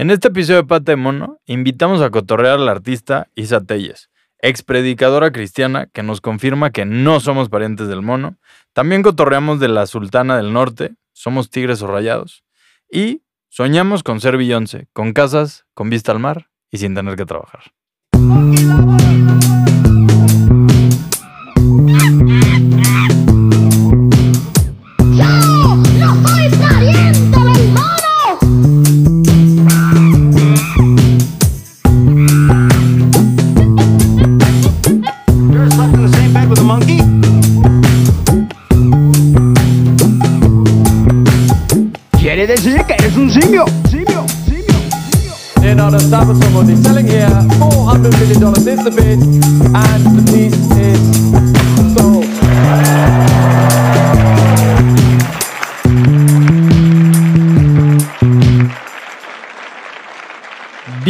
En este episodio de Pata de Mono, invitamos a cotorrear al artista Isa Telles, ex predicadora cristiana que nos confirma que no somos parientes del mono. También cotorreamos de la Sultana del Norte, somos tigres o rayados. Y soñamos con ser Beyoncé, con casas, con vista al mar y sin tener que trabajar.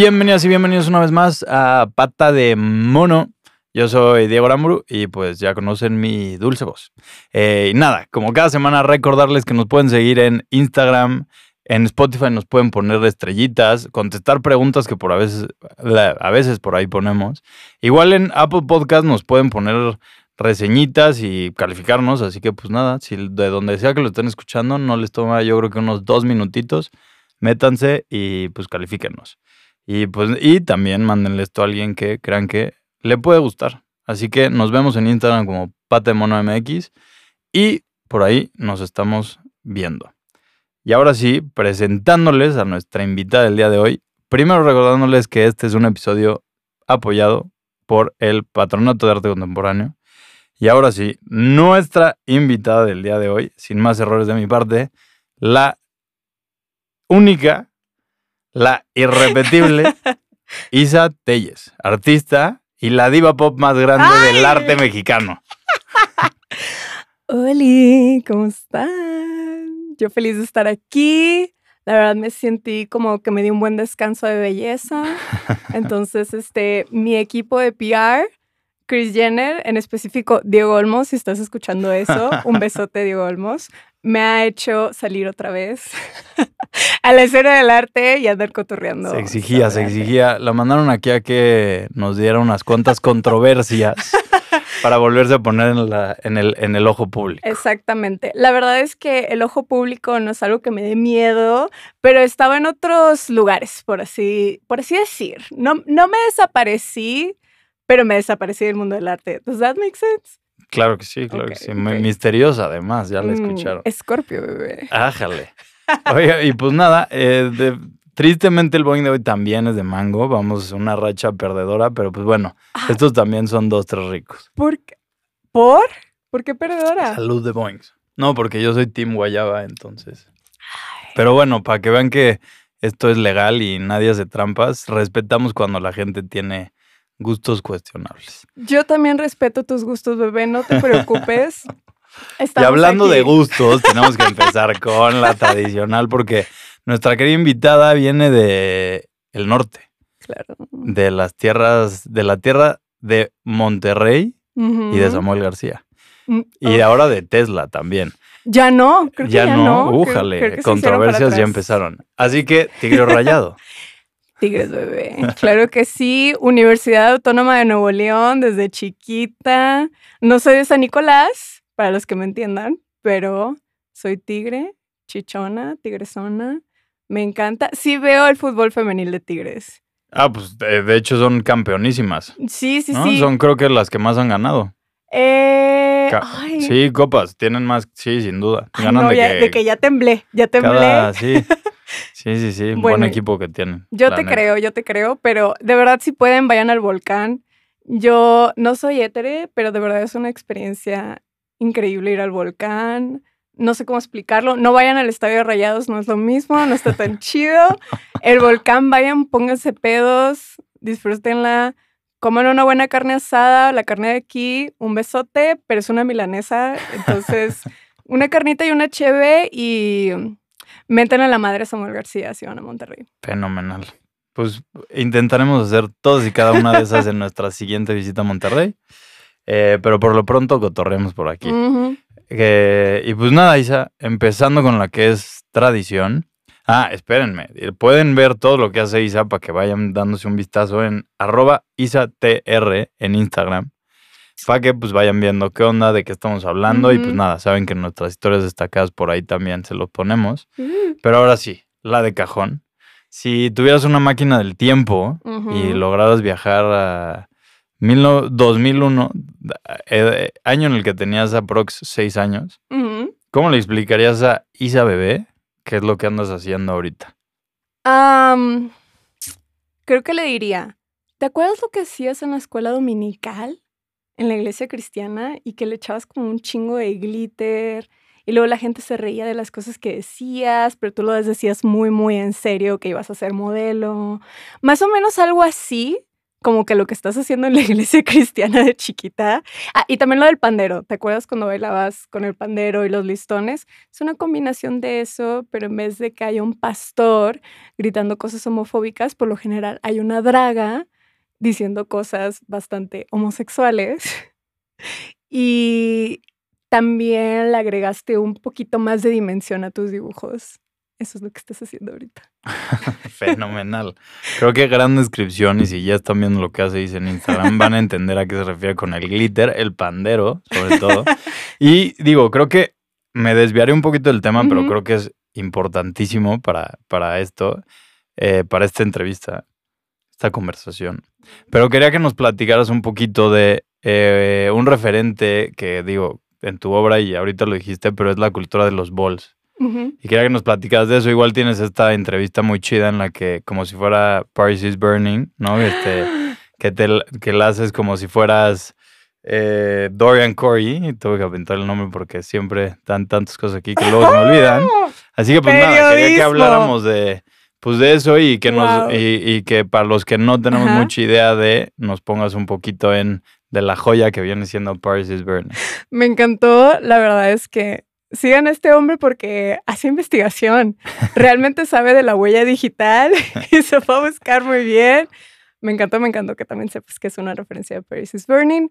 Bienvenidas y bienvenidos una vez más a Pata de Mono. Yo soy Diego Aramburu y pues ya conocen mi dulce voz. Eh, y nada, como cada semana recordarles que nos pueden seguir en Instagram, en Spotify nos pueden poner estrellitas, contestar preguntas que por a veces, a veces por ahí ponemos. Igual en Apple Podcast nos pueden poner reseñitas y calificarnos, así que pues nada, si de donde sea que lo estén escuchando, no les toma yo creo que unos dos minutitos, métanse y pues califíquenos. Y pues, y también mándenle esto a alguien que crean que le puede gustar. Así que nos vemos en Instagram como Patemono MX y por ahí nos estamos viendo. Y ahora sí, presentándoles a nuestra invitada del día de hoy. Primero recordándoles que este es un episodio apoyado por el Patronato de Arte Contemporáneo. Y ahora sí, nuestra invitada del día de hoy, sin más errores de mi parte, la única, la irrepetible Isa Telles, artista y la diva pop más grande del arte mexicano. Oli, ¿cómo están? Yo feliz de estar aquí. La verdad me sentí como que me di un buen descanso de belleza. Entonces, este, mi equipo de PR, Chris Jenner, en específico Diego Olmos, si estás escuchando eso, un besote Diego Olmos, me ha hecho salir otra vez a la escena del arte y andar cotorreando. Se exigía, se arte. exigía. La mandaron aquí a que nos diera unas cuantas controversias para volverse a poner en, la- en el, en el ojo público. Exactamente. La verdad es que el ojo público no es algo que me dé miedo, pero estaba en otros lugares, por así, por así decir. No, no me desaparecí, pero me desaparecí del mundo del arte. ¿Does that make sense? Claro que sí, claro que sí. Misteriosa además, ya la Mm, escucharon. Escorpio, bebé. Ájale. Oiga, y pues nada, eh, de- tristemente el Boeing de hoy también es de mango. Vamos, una racha perdedora, pero pues bueno, Ah. estos también son dos, tres ricos. ¿Por qué? ¿Por? ¿Por qué perdedora? Salud de Boeings. No, porque yo soy Team Guayaba, entonces. Pero bueno, para que vean que esto es legal y nadie hace trampas, respetamos cuando la gente tiene gustos cuestionables. Yo también respeto tus gustos, bebé, no te preocupes. y Estamos hablando de gustos, tenemos que empezar con la tradicional porque nuestra querida invitada viene de el norte, Claro. de las tierras, de la tierra de Monterrey y de. Samuel García. Mm, Y ahora de Tesla también. Ya no, creo que ya, ya, no, Creo- újale, creo que controversias ya empezaron. Así que, Tigre Rayado. Tigres bebé. Claro que sí. Universidad Autónoma de Nuevo León desde chiquita. No soy de San Nicolás, para los que me entiendan, pero soy tigre, chichona, tigresona. Me encanta. Sí veo el fútbol femenil de Tigres. Ah, pues de, de hecho son campeonísimas. Sí, sí, ¿no? sí. Son creo que las que más han ganado. Eh, ay, Sí, copas, tienen más, sí, sin duda. ay, Ganan no, de, ya, que de que ya temblé, ya temblé. cada- sí, sí, sí, sí, buen Bueno, equipo que tienen. Yo te neta. creo, yo te creo, pero de verdad si pueden vayan al volcán. Yo no soy hétere, pero de verdad es una experiencia increíble ir al volcán. No sé cómo explicarlo. No vayan al estadio de Rayados, no es lo mismo, no está tan chido. El volcán, vayan, pónganse pedos, disfrútenla. Coman una buena carne asada, la carne de aquí, un besote, pero es una milanesa. Entonces, una carnita y una cheve y meten a la madre Samuel García si van a Monterrey. Fenomenal. Pues intentaremos hacer todas y cada una de esas en nuestra siguiente visita a Monterrey. Eh, pero por lo pronto cotorremos por aquí. Eh, y pues nada, Isa, empezando con la que es tradición. Ah, espérenme. Pueden ver todo lo que hace Isa para que vayan dándose un vistazo en arroba IsaTR en Instagram. Para que pues vayan viendo qué onda, de qué estamos hablando. Y pues nada, saben que nuestras historias destacadas por ahí también se los ponemos. Pero ahora sí, la de cajón. Si tuvieras una máquina del tiempo y lograras viajar a mil no- 2001, eh, año en el que tenías aprox 6 años. ¿cómo le explicarías a Isa bebé qué es lo que andas haciendo ahorita? Creo que le diría, ¿te acuerdas lo que hacías en la escuela dominical? En la iglesia cristiana y que le echabas como un chingo de glitter y luego la gente se reía de las cosas que decías, pero tú lo decías muy, muy en serio que ibas a ser modelo. Más o menos algo así, como que lo que estás haciendo en la iglesia cristiana de chiquita. Ah, y también lo del pandero. ¿Te acuerdas cuando bailabas con el pandero y los listones? Es una combinación de eso, pero en vez de que haya un pastor gritando cosas homofóbicas, por lo general hay una draga diciendo cosas bastante homosexuales. Y también le agregaste un poquito más de dimensión a tus dibujos. Eso es lo que estás haciendo ahorita. Fenomenal. Creo que gran descripción y si ya están viendo lo que hace Isa en Instagram van a entender a qué se refiere con el glitter, el pandero, sobre todo. Y digo, creo que me desviaré un poquito del tema, pero creo que es importantísimo para, para esto, eh, para esta entrevista, esta conversación. Pero quería que nos platicaras un poquito de eh, un referente que digo en tu obra y ahorita lo dijiste, pero es la cultura de los balls. Ujú. Y quería que nos platicaras de eso. Igual tienes esta entrevista muy chida en la que, como si fuera Paris is Burning, ¿no? Este, que, te, que la haces como si fueras eh, Dorian Corey. Y tuve que apuntar el nombre porque siempre dan tantas cosas aquí que luego se me olvidan. Así que, pues nada, quería que habláramos de, pues, de eso y que, nos, Wow. y, y que para los que no tenemos Ajá. mucha idea de, nos pongas un poquito en de la joya que viene siendo Paris is Burning. Me encantó. La verdad es que sigan a este hombre porque hace investigación. Realmente sabe de la huella digital y se fue a buscar muy bien. Me encantó, me encantó que también sepas que es una referencia a Paris is Burning.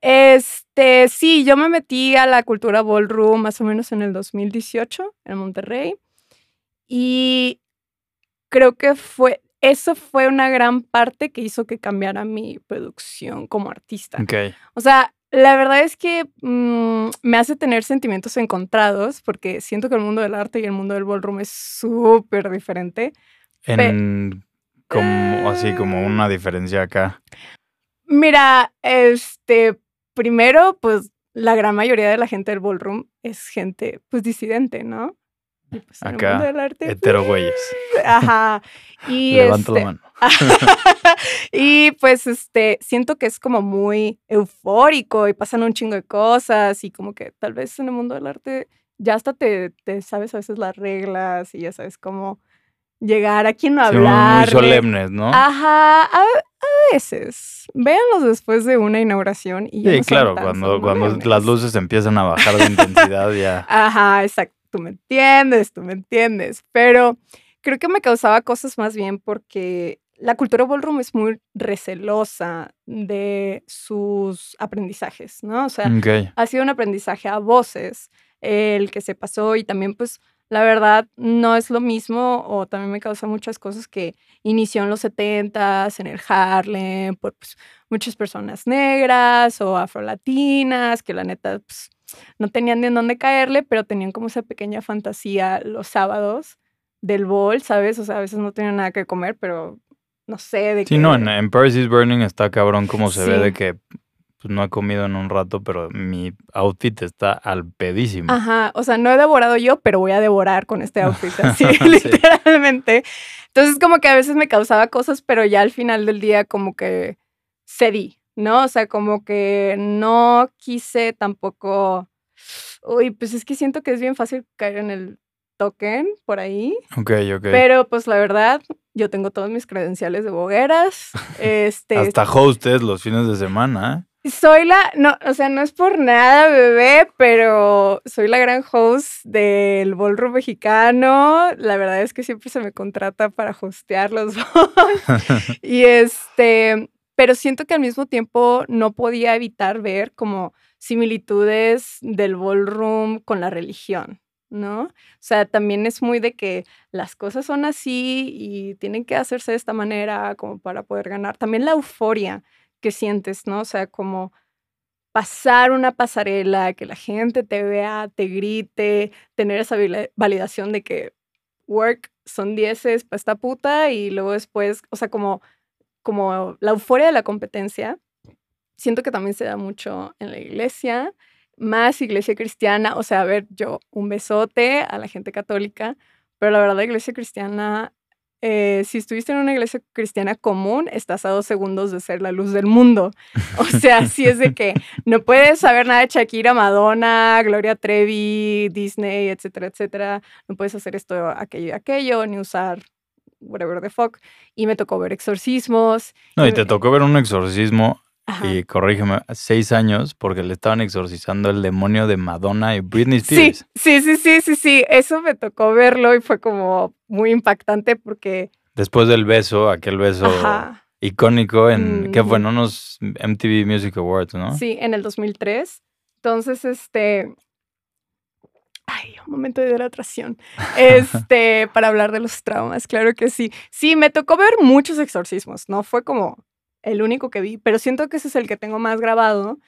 Este, sí, yo me metí a la cultura ballroom más o menos en el 2018 en Monterrey. Y creo que fue, eso fue una gran parte que hizo que cambiara mi producción como artista. Ok. O sea, la verdad es que mm, me hace tener sentimientos encontrados porque siento que el mundo del arte y el mundo del ballroom es súper diferente. En como así como una diferencia acá. Mira, este, primero, pues la gran mayoría de la gente del ballroom es gente, pues disidente, ¿no? Y pues el Acá, mundo del arte, Hetero güeyes. ajá. Y Levanta la este, mano. y pues este, siento que es como muy eufórico y pasan un chingo de cosas y como que tal vez en el mundo del arte ya hasta te, te sabes a veces las reglas y ya sabes cómo llegar a quién no Sí, muy- muy hablar. solemnes, ¿no? Ajá, a, a veces. Véanlos después de una inauguración y ya sí, no claro, cuando, cuando las luces empiezan a bajar de intensidad ya. Ajá, exacto. Tú me entiendes, tú me entiendes. Pero creo que me causaba cosas más bien porque la cultura ballroom es muy recelosa de sus aprendizajes, ¿no? O sea, ha sido un aprendizaje a voces el que se pasó y también pues la verdad no es lo mismo o también me causa muchas cosas que inició en los 70s en el Harlem por pues, muchas personas negras o afrolatinas que la neta pues, no tenían ni en dónde caerle pero tenían como esa pequeña fantasía los sábados del bol, ¿sabes? O sea, a veces no tenían nada que comer, pero no sé, de Sí, que... no, en, en Paris is Burning está cabrón como se ve Sí. de que pues, no he comido en un rato, pero mi outfit está al pedísimo. Ajá, o sea, no he devorado yo, pero voy a devorar con este outfit, así, Sí. literalmente. Entonces, como que a veces me causaba cosas, pero ya al final del día, como que cedí, ¿no? O sea, como que no quise tampoco. Uy, pues es que siento que es bien fácil caer en el token por ahí, Ok, ok. pero pues la verdad, yo tengo todos mis credenciales de bogueras. Este, Hasta hostes los fines de semana. ¿eh? soy la, no, o sea, no es por nada, bebé, pero soy la gran host del ballroom mexicano. La verdad es que siempre se me contrata para hostear los balls. y este, pero siento que al mismo tiempo no podía evitar ver como similitudes del ballroom con la religión, ¿no? O sea, también es muy de que las cosas son así y tienen que hacerse de esta manera como para poder ganar. También la euforia que sientes, ¿no? O sea, como pasar una pasarela, que la gente te vea, te grite, tener esa vali- validación de que work son dieces para esta puta y luego después, o sea, como, como la euforia de la competencia, siento que también se da mucho en la iglesia, más iglesia cristiana, o sea, a ver, yo un besote a la gente católica, pero la verdad iglesia cristiana, eh, si estuviste en una iglesia cristiana común, estás a dos segundos de ser la luz del mundo. O sea, sí es de que no puedes saber nada de Shakira, Madonna, Gloria Trevi, Disney, etcétera, etcétera. No puedes hacer esto, aquello aquello, ni usar whatever the fuck. Y me tocó ver exorcismos. No, y y te me- tocó ver un exorcismo, Ajá. y corrígeme, seis años porque le estaban exorcizando el demonio de Madonna y Britney Sí, Spears. sí, sí, sí, sí, sí. Eso me tocó verlo y fue como muy impactante porque, Después del beso, aquel beso ajá, icónico en, ¿qué fue? En Ujú. unos MTV Music Awards, ¿no? sí, en el 2003. Entonces, este, ay, un momento de hidratación. Este, para hablar de los traumas, claro que sí. Sí, me tocó ver muchos exorcismos, no fue como el único que vi, pero siento que ese es el que tengo más grabado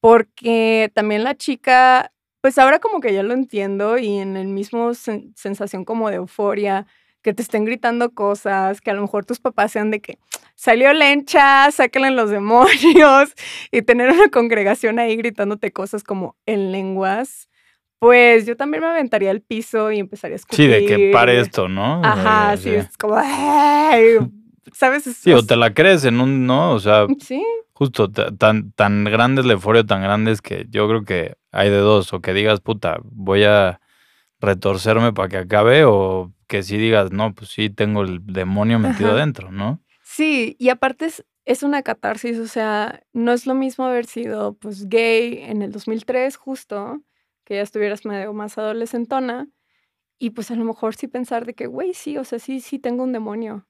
porque también la chica, pues ahora como que ya lo entiendo y en el mismo sen- sensación como de euforia, que te estén gritando cosas, que a lo mejor tus papás sean de que salió lencha, sáquenle los demonios y tener una congregación ahí gritándote cosas como en lenguas, pues yo también me aventaría al piso y empezaría a escupir. Sí, de que pare esto, ¿no? Ajá, Eh, sí, es como, "Ay", ¿sabes? Es- Sí, o te la crees en un, ¿no? O sea, Sí, justo ta- tan, tan grande es la euforia, tan grande es que yo creo que hay de dos, o que digas, puta, voy a retorcerme para que acabe, o que sí digas, no, pues sí, tengo el demonio metido Ajá. adentro, ¿no? Sí, y aparte es, es una catarsis, o sea, no es lo mismo haber sido pues gay en el 2003 justo, que ya estuvieras medio más adolescentona, y pues a lo mejor sí pensar de que, güey, sí, o sea, sí, sí tengo un demonio.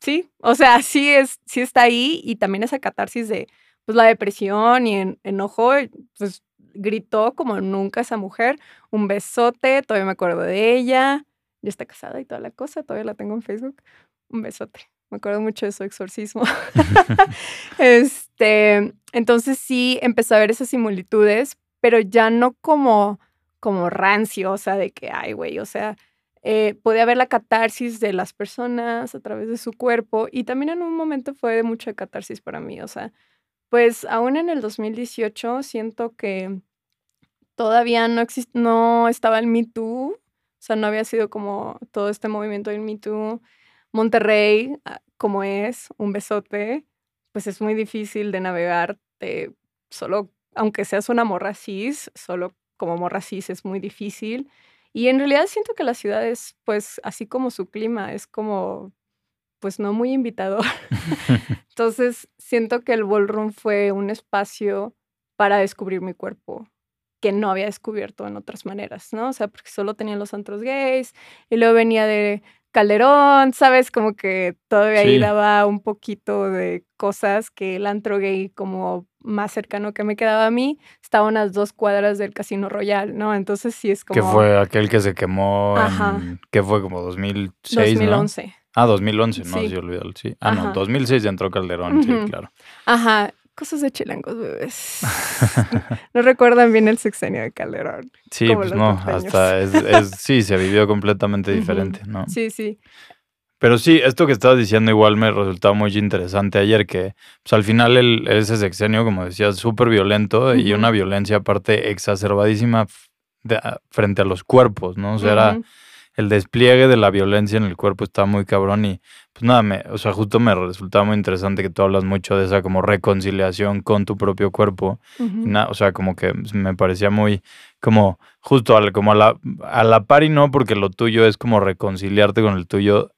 Sí, o sea, sí, es, sí está ahí, y también esa catarsis de pues la depresión y en, enojo, pues gritó como nunca esa mujer, un besote, todavía me acuerdo de ella, ya está casada y toda la cosa, todavía la tengo en Facebook, un besote. Me acuerdo mucho de su exorcismo. este, entonces sí empecé a ver esas similitudes, pero ya no como, como rancio, o sea, de que, ay, güey, o sea, eh, podía ver la catarsis de las personas a través de su cuerpo y también en un momento fue de mucha catarsis para mí, o sea, pues aún en el 2018 siento que todavía no, no estaba el Me Too, o sea, no había sido como todo este movimiento del Me Too. Monterrey, ah, como es, un besote, pues es muy difícil de navegar de solo, aunque seas una morra cis, solo como morra cis es muy difícil. Y en realidad siento que la ciudad es, pues, así como su clima, es como, pues, no muy invitador. Entonces, siento que el ballroom fue un espacio para descubrir mi cuerpo que no había descubierto en otras maneras, ¿no? O sea, porque solo tenían los antros gays y luego venía de Calderón, ¿sabes? Como que todavía ahí Sí. daba un poquito de cosas que el antro gay como más cercano que me quedaba a mí estaba a unas dos cuadras del Casino Royal, ¿no? Entonces sí es como Que fue aquel que se quemó en, ¿qué fue? Como 2006, 2011. ¿no? Ah, 2011, no, Sí. sí, olvídalo, sí. Ah, no, Ajá. 2006 entró Calderón, sí, claro. Ajá, cosas de chilangos, bebés. no recuerdan bien el sexenio de Calderón. Sí, pues no, hasta es, es- sí, se vivió completamente diferente, ¿no? Sí, sí. Pero sí, esto que estabas diciendo igual me resultaba muy interesante ayer, que pues al final el, ese sexenio, como decías, súper violento y una violencia aparte exacerbadísima f- de- a- frente a los cuerpos, ¿no? O sea, era el despliegue de la violencia en el cuerpo estaba muy cabrón y pues nada, me, o sea, justo me resultaba muy interesante que tú hablas mucho de esa como reconciliación con tu propio cuerpo na- o sea, como que me parecía muy como justo al, como a la, a la par y no, porque lo tuyo es como reconciliarte con el tuyo,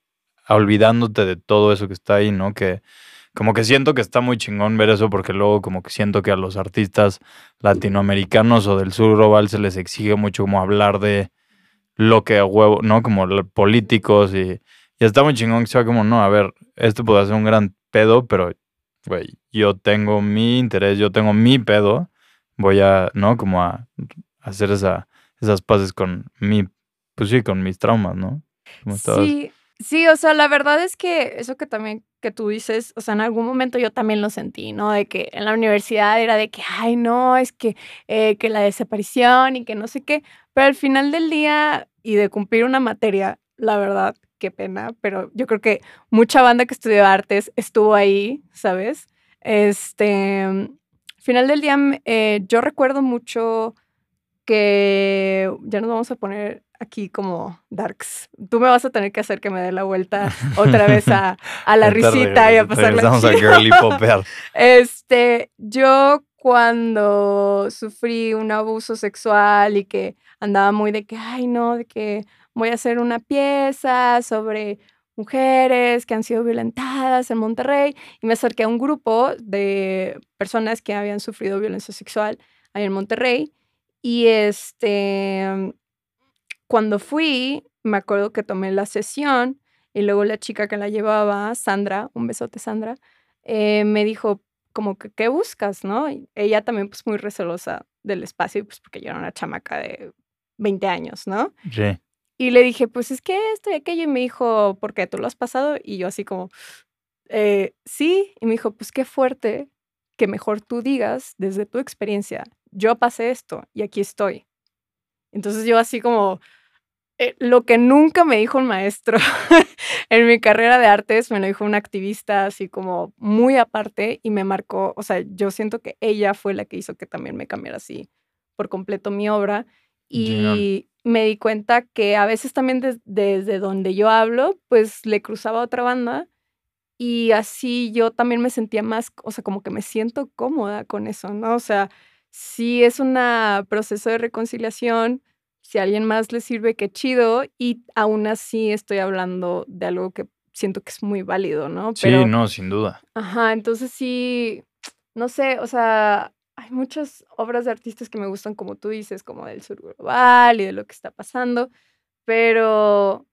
olvidándote de todo eso que está ahí, ¿no? Que como que siento que está muy chingón ver eso, porque luego como que siento que a los artistas latinoamericanos o del sur global se les exige mucho como hablar de lo que a huevo, ¿no? Como políticos y, y está muy chingón que sea como, no, a ver, esto puede ser un gran pedo, pero, güey, yo tengo mi interés, yo tengo mi pedo, voy a, ¿no? Como a hacer esa, esas paces con mi, pues sí, con mis traumas, ¿no? Como Sí, sí, o sea, la verdad es que eso que también que tú dices, o sea, en algún momento yo también lo sentí, ¿no? De que en la universidad era de que, ay, no, es que, eh, que la desaparición y que no sé qué, pero al final del día y de cumplir una materia, la verdad, qué pena, pero yo creo que mucha banda que estudió artes estuvo ahí, ¿sabes? Este, al final del día, m- eh, yo recuerdo mucho que ya nos vamos a poner aquí como darks. Tú me vas a tener que hacer que me dé la vuelta otra vez a, a la risita y a pasarla regresamos a chido. girly popear. Este, yo cuando sufrí un abuso sexual y que andaba muy de que, ay, no, de que voy a hacer una pieza sobre mujeres que han sido violentadas en Monterrey y me acerqué a un grupo de personas que habían sufrido violencia sexual ahí en Monterrey y este, cuando fui, me acuerdo que tomé la sesión y luego la chica que la llevaba, Sandra, un besote Sandra, eh, me dijo como que, ¿qué buscas, no? Y ella también pues muy recelosa del espacio, pues porque yo era una chamaca de 20 años, ¿no? Sí. Y le dije, pues es que esto y aquello. Y me dijo, ¿por qué? ¿Tú lo has pasado? Y yo así como, "Eh, sí. Y me dijo, pues qué fuerte que mejor tú digas desde tu experiencia, yo pasé esto y aquí estoy. Entonces yo así como, eh, lo que nunca me dijo un maestro en mi carrera de artes, me lo dijo una activista así como muy aparte y me marcó, o sea, yo siento que ella fue la que hizo que también me cambiara así por completo mi obra y me di cuenta que a veces también des- desde donde yo hablo, pues le cruzaba a otra banda y así yo también me sentía más, o sea, como que me siento cómoda con eso, ¿no? O sea, sí es un proceso de reconciliación, si a alguien más le sirve, qué chido, y aún así estoy hablando de algo que siento que es muy válido, ¿no? Sí, no, sin duda. Ajá, entonces sí, no sé, o sea, hay muchas obras de artistas que me gustan, como tú dices, como del sur global y de lo que está pasando, pero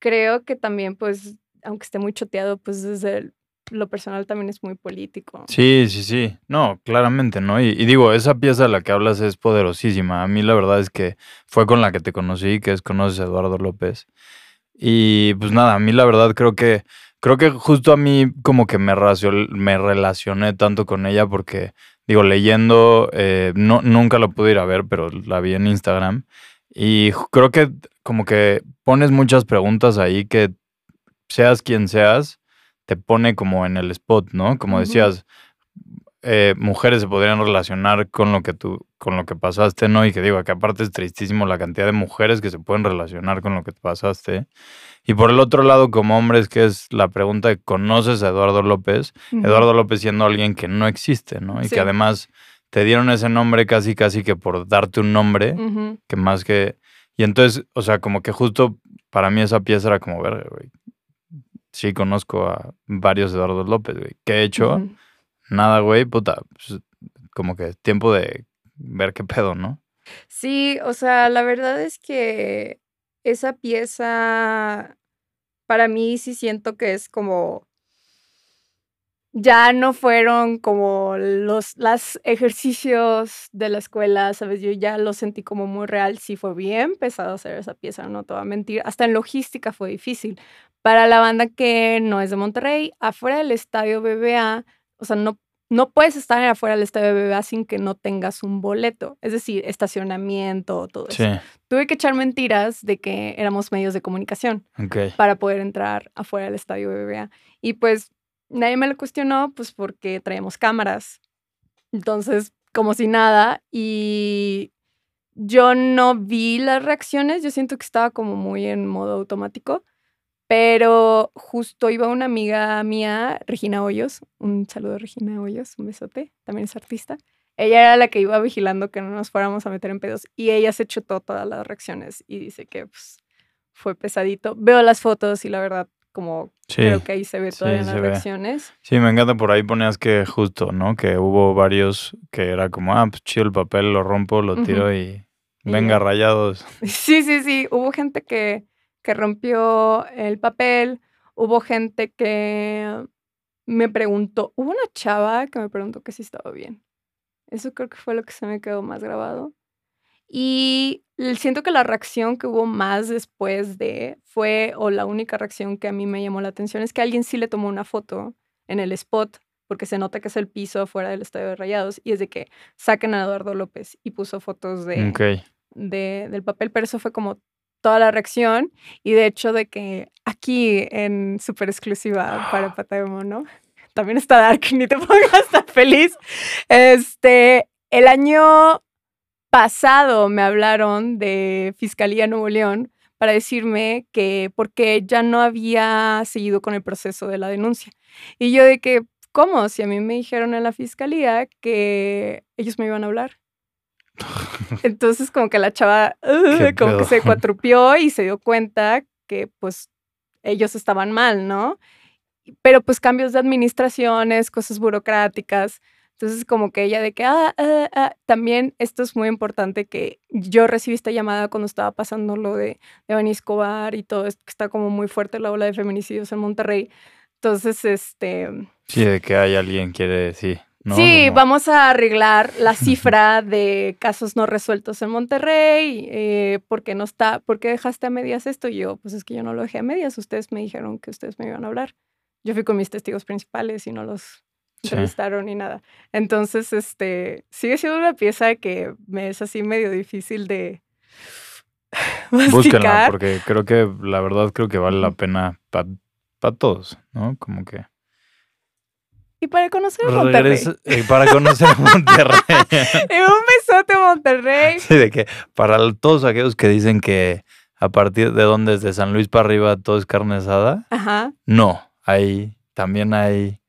creo que también, pues, aunque esté muy choteado, pues desde el- lo personal también es muy político. Sí, sí, sí. No, claramente, ¿no? Y, y digo, esa pieza de la que hablas es poderosísima. A mí la verdad es que fue con la que te conocí, que es Conoces a Eduardo López. Y pues nada, a mí la verdad creo que, creo que justo a mí como que me, me relacioné tanto con ella porque, digo, leyendo, eh, no, nunca la pude ir a ver, pero la vi en Instagram. Y creo que como que pones muchas preguntas ahí que seas quien seas, te pone como en el spot, ¿no? Como decías, eh, mujeres se podrían relacionar con lo que tú, con lo que pasaste, ¿no? Y que digo, que aparte es tristísimo la cantidad de mujeres que se pueden relacionar con lo que te pasaste. Y por el otro lado, como hombres, que es la pregunta de ¿conoces a Eduardo López? Eduardo López siendo alguien que no existe, ¿no? Y Sí. que además te dieron ese nombre casi, casi que por darte un nombre, que más que... Y entonces, o sea, como que justo para mí esa pieza era como, ver, güey, sí conozco a varios Eduardo López, güey. ¿Qué he hecho? Nada, güey, puta. pues, como que es tiempo de ver qué pedo, ¿no? Sí, o sea, la verdad es que esa pieza, para mí sí siento que es como, ya no fueron como los las ejercicios de la escuela, ¿sabes? Yo ya lo sentí como muy real, sí fue bien pesado hacer esa pieza, no te voy a mentir, hasta en logística fue difícil. Para la banda que no es de Monterrey, afuera del estadio BBA, o sea, no no puedes estar afuera del estadio BBA sin que no tengas un boleto, es decir, estacionamiento, todo Sí, eso. Tuve que echar mentiras de que éramos medios de comunicación para poder entrar afuera del estadio BBVA. Y pues nadie me lo cuestionó, pues porque traíamos cámaras. Entonces, como si nada. Y yo no vi las reacciones, yo siento que estaba como muy en modo automático. Pero justo iba una amiga mía, Regina Hoyos, un saludo Regina Hoyos, un besote, también es artista. Ella era la que iba vigilando que no nos fuéramos a meter en pedos y ella se chutó todas las reacciones y dice que pues, fue pesadito. Veo las fotos y la verdad, como Sí, creo que ahí se ve sí, todavía en las ve. reacciones. sí, me encanta por ahí ponías que justo, ¿no? Que hubo varios que era como, ah, pues chido el papel, lo rompo, lo tiro y Y venga ya. rayados. Sí, sí, sí. Hubo gente que, que rompió el papel. Hubo gente que me preguntó. Hubo una chava que me preguntó que si estaba bien. Eso creo que fue lo que se me quedó más grabado. Y siento que la reacción que hubo más después de fue, o la única reacción que a mí me llamó la atención, es que alguien sí le tomó una foto en el spot, porque se nota que es el piso afuera del estadio de Rayados, y es de que saquen a Eduardo López y puso fotos de, de- del papel, pero eso fue como toda la reacción, y de hecho de que aquí en super exclusiva para Pata de Mono, también está Dark, ni te pongas tan feliz, este, el año pasado me hablaron de Fiscalía Nuevo León para decirme que porque ya no había seguido con el proceso de la denuncia. Y yo de que, ¿cómo? Si a mí me dijeron en la fiscalía que ellos me iban a hablar. Entonces como que la chava uh, ¿Qué como que se cuatrupió y se dio cuenta que pues ellos estaban mal, ¿no? Pero pues cambios de administraciones, cosas burocráticas. Entonces como que ella de que, ah, ah, ah, también esto es muy importante que yo recibí esta llamada cuando estaba pasando lo de, de Bani Escobar y todo esto, que está como muy fuerte la ola de feminicidios en Monterrey. Entonces, este, Sí, de que hay alguien quiere, sí. ¿no? sí, Como- vamos a arreglar la cifra de casos no resueltos en Monterrey, eh, porque no está, ¿por qué dejaste a medias esto? Y yo, pues es que yo no lo dejé a medias, ustedes me dijeron que ustedes me iban a hablar. Yo fui con mis testigos principales y no los Sí. entrevistaron ni nada. Entonces, este, sigue siendo una pieza que me es así medio difícil de Búsquenla, porque creo que la verdad creo que vale la pena para todos, ¿no? Como que Y para conocer a Monterrey. eh, para conocer a Monterrey. Y un besote, Monterrey. sí, de que para todos aquellos que dicen que a partir de donde desde San Luis para arriba todo es carne asada, Ajá. no, hay también hay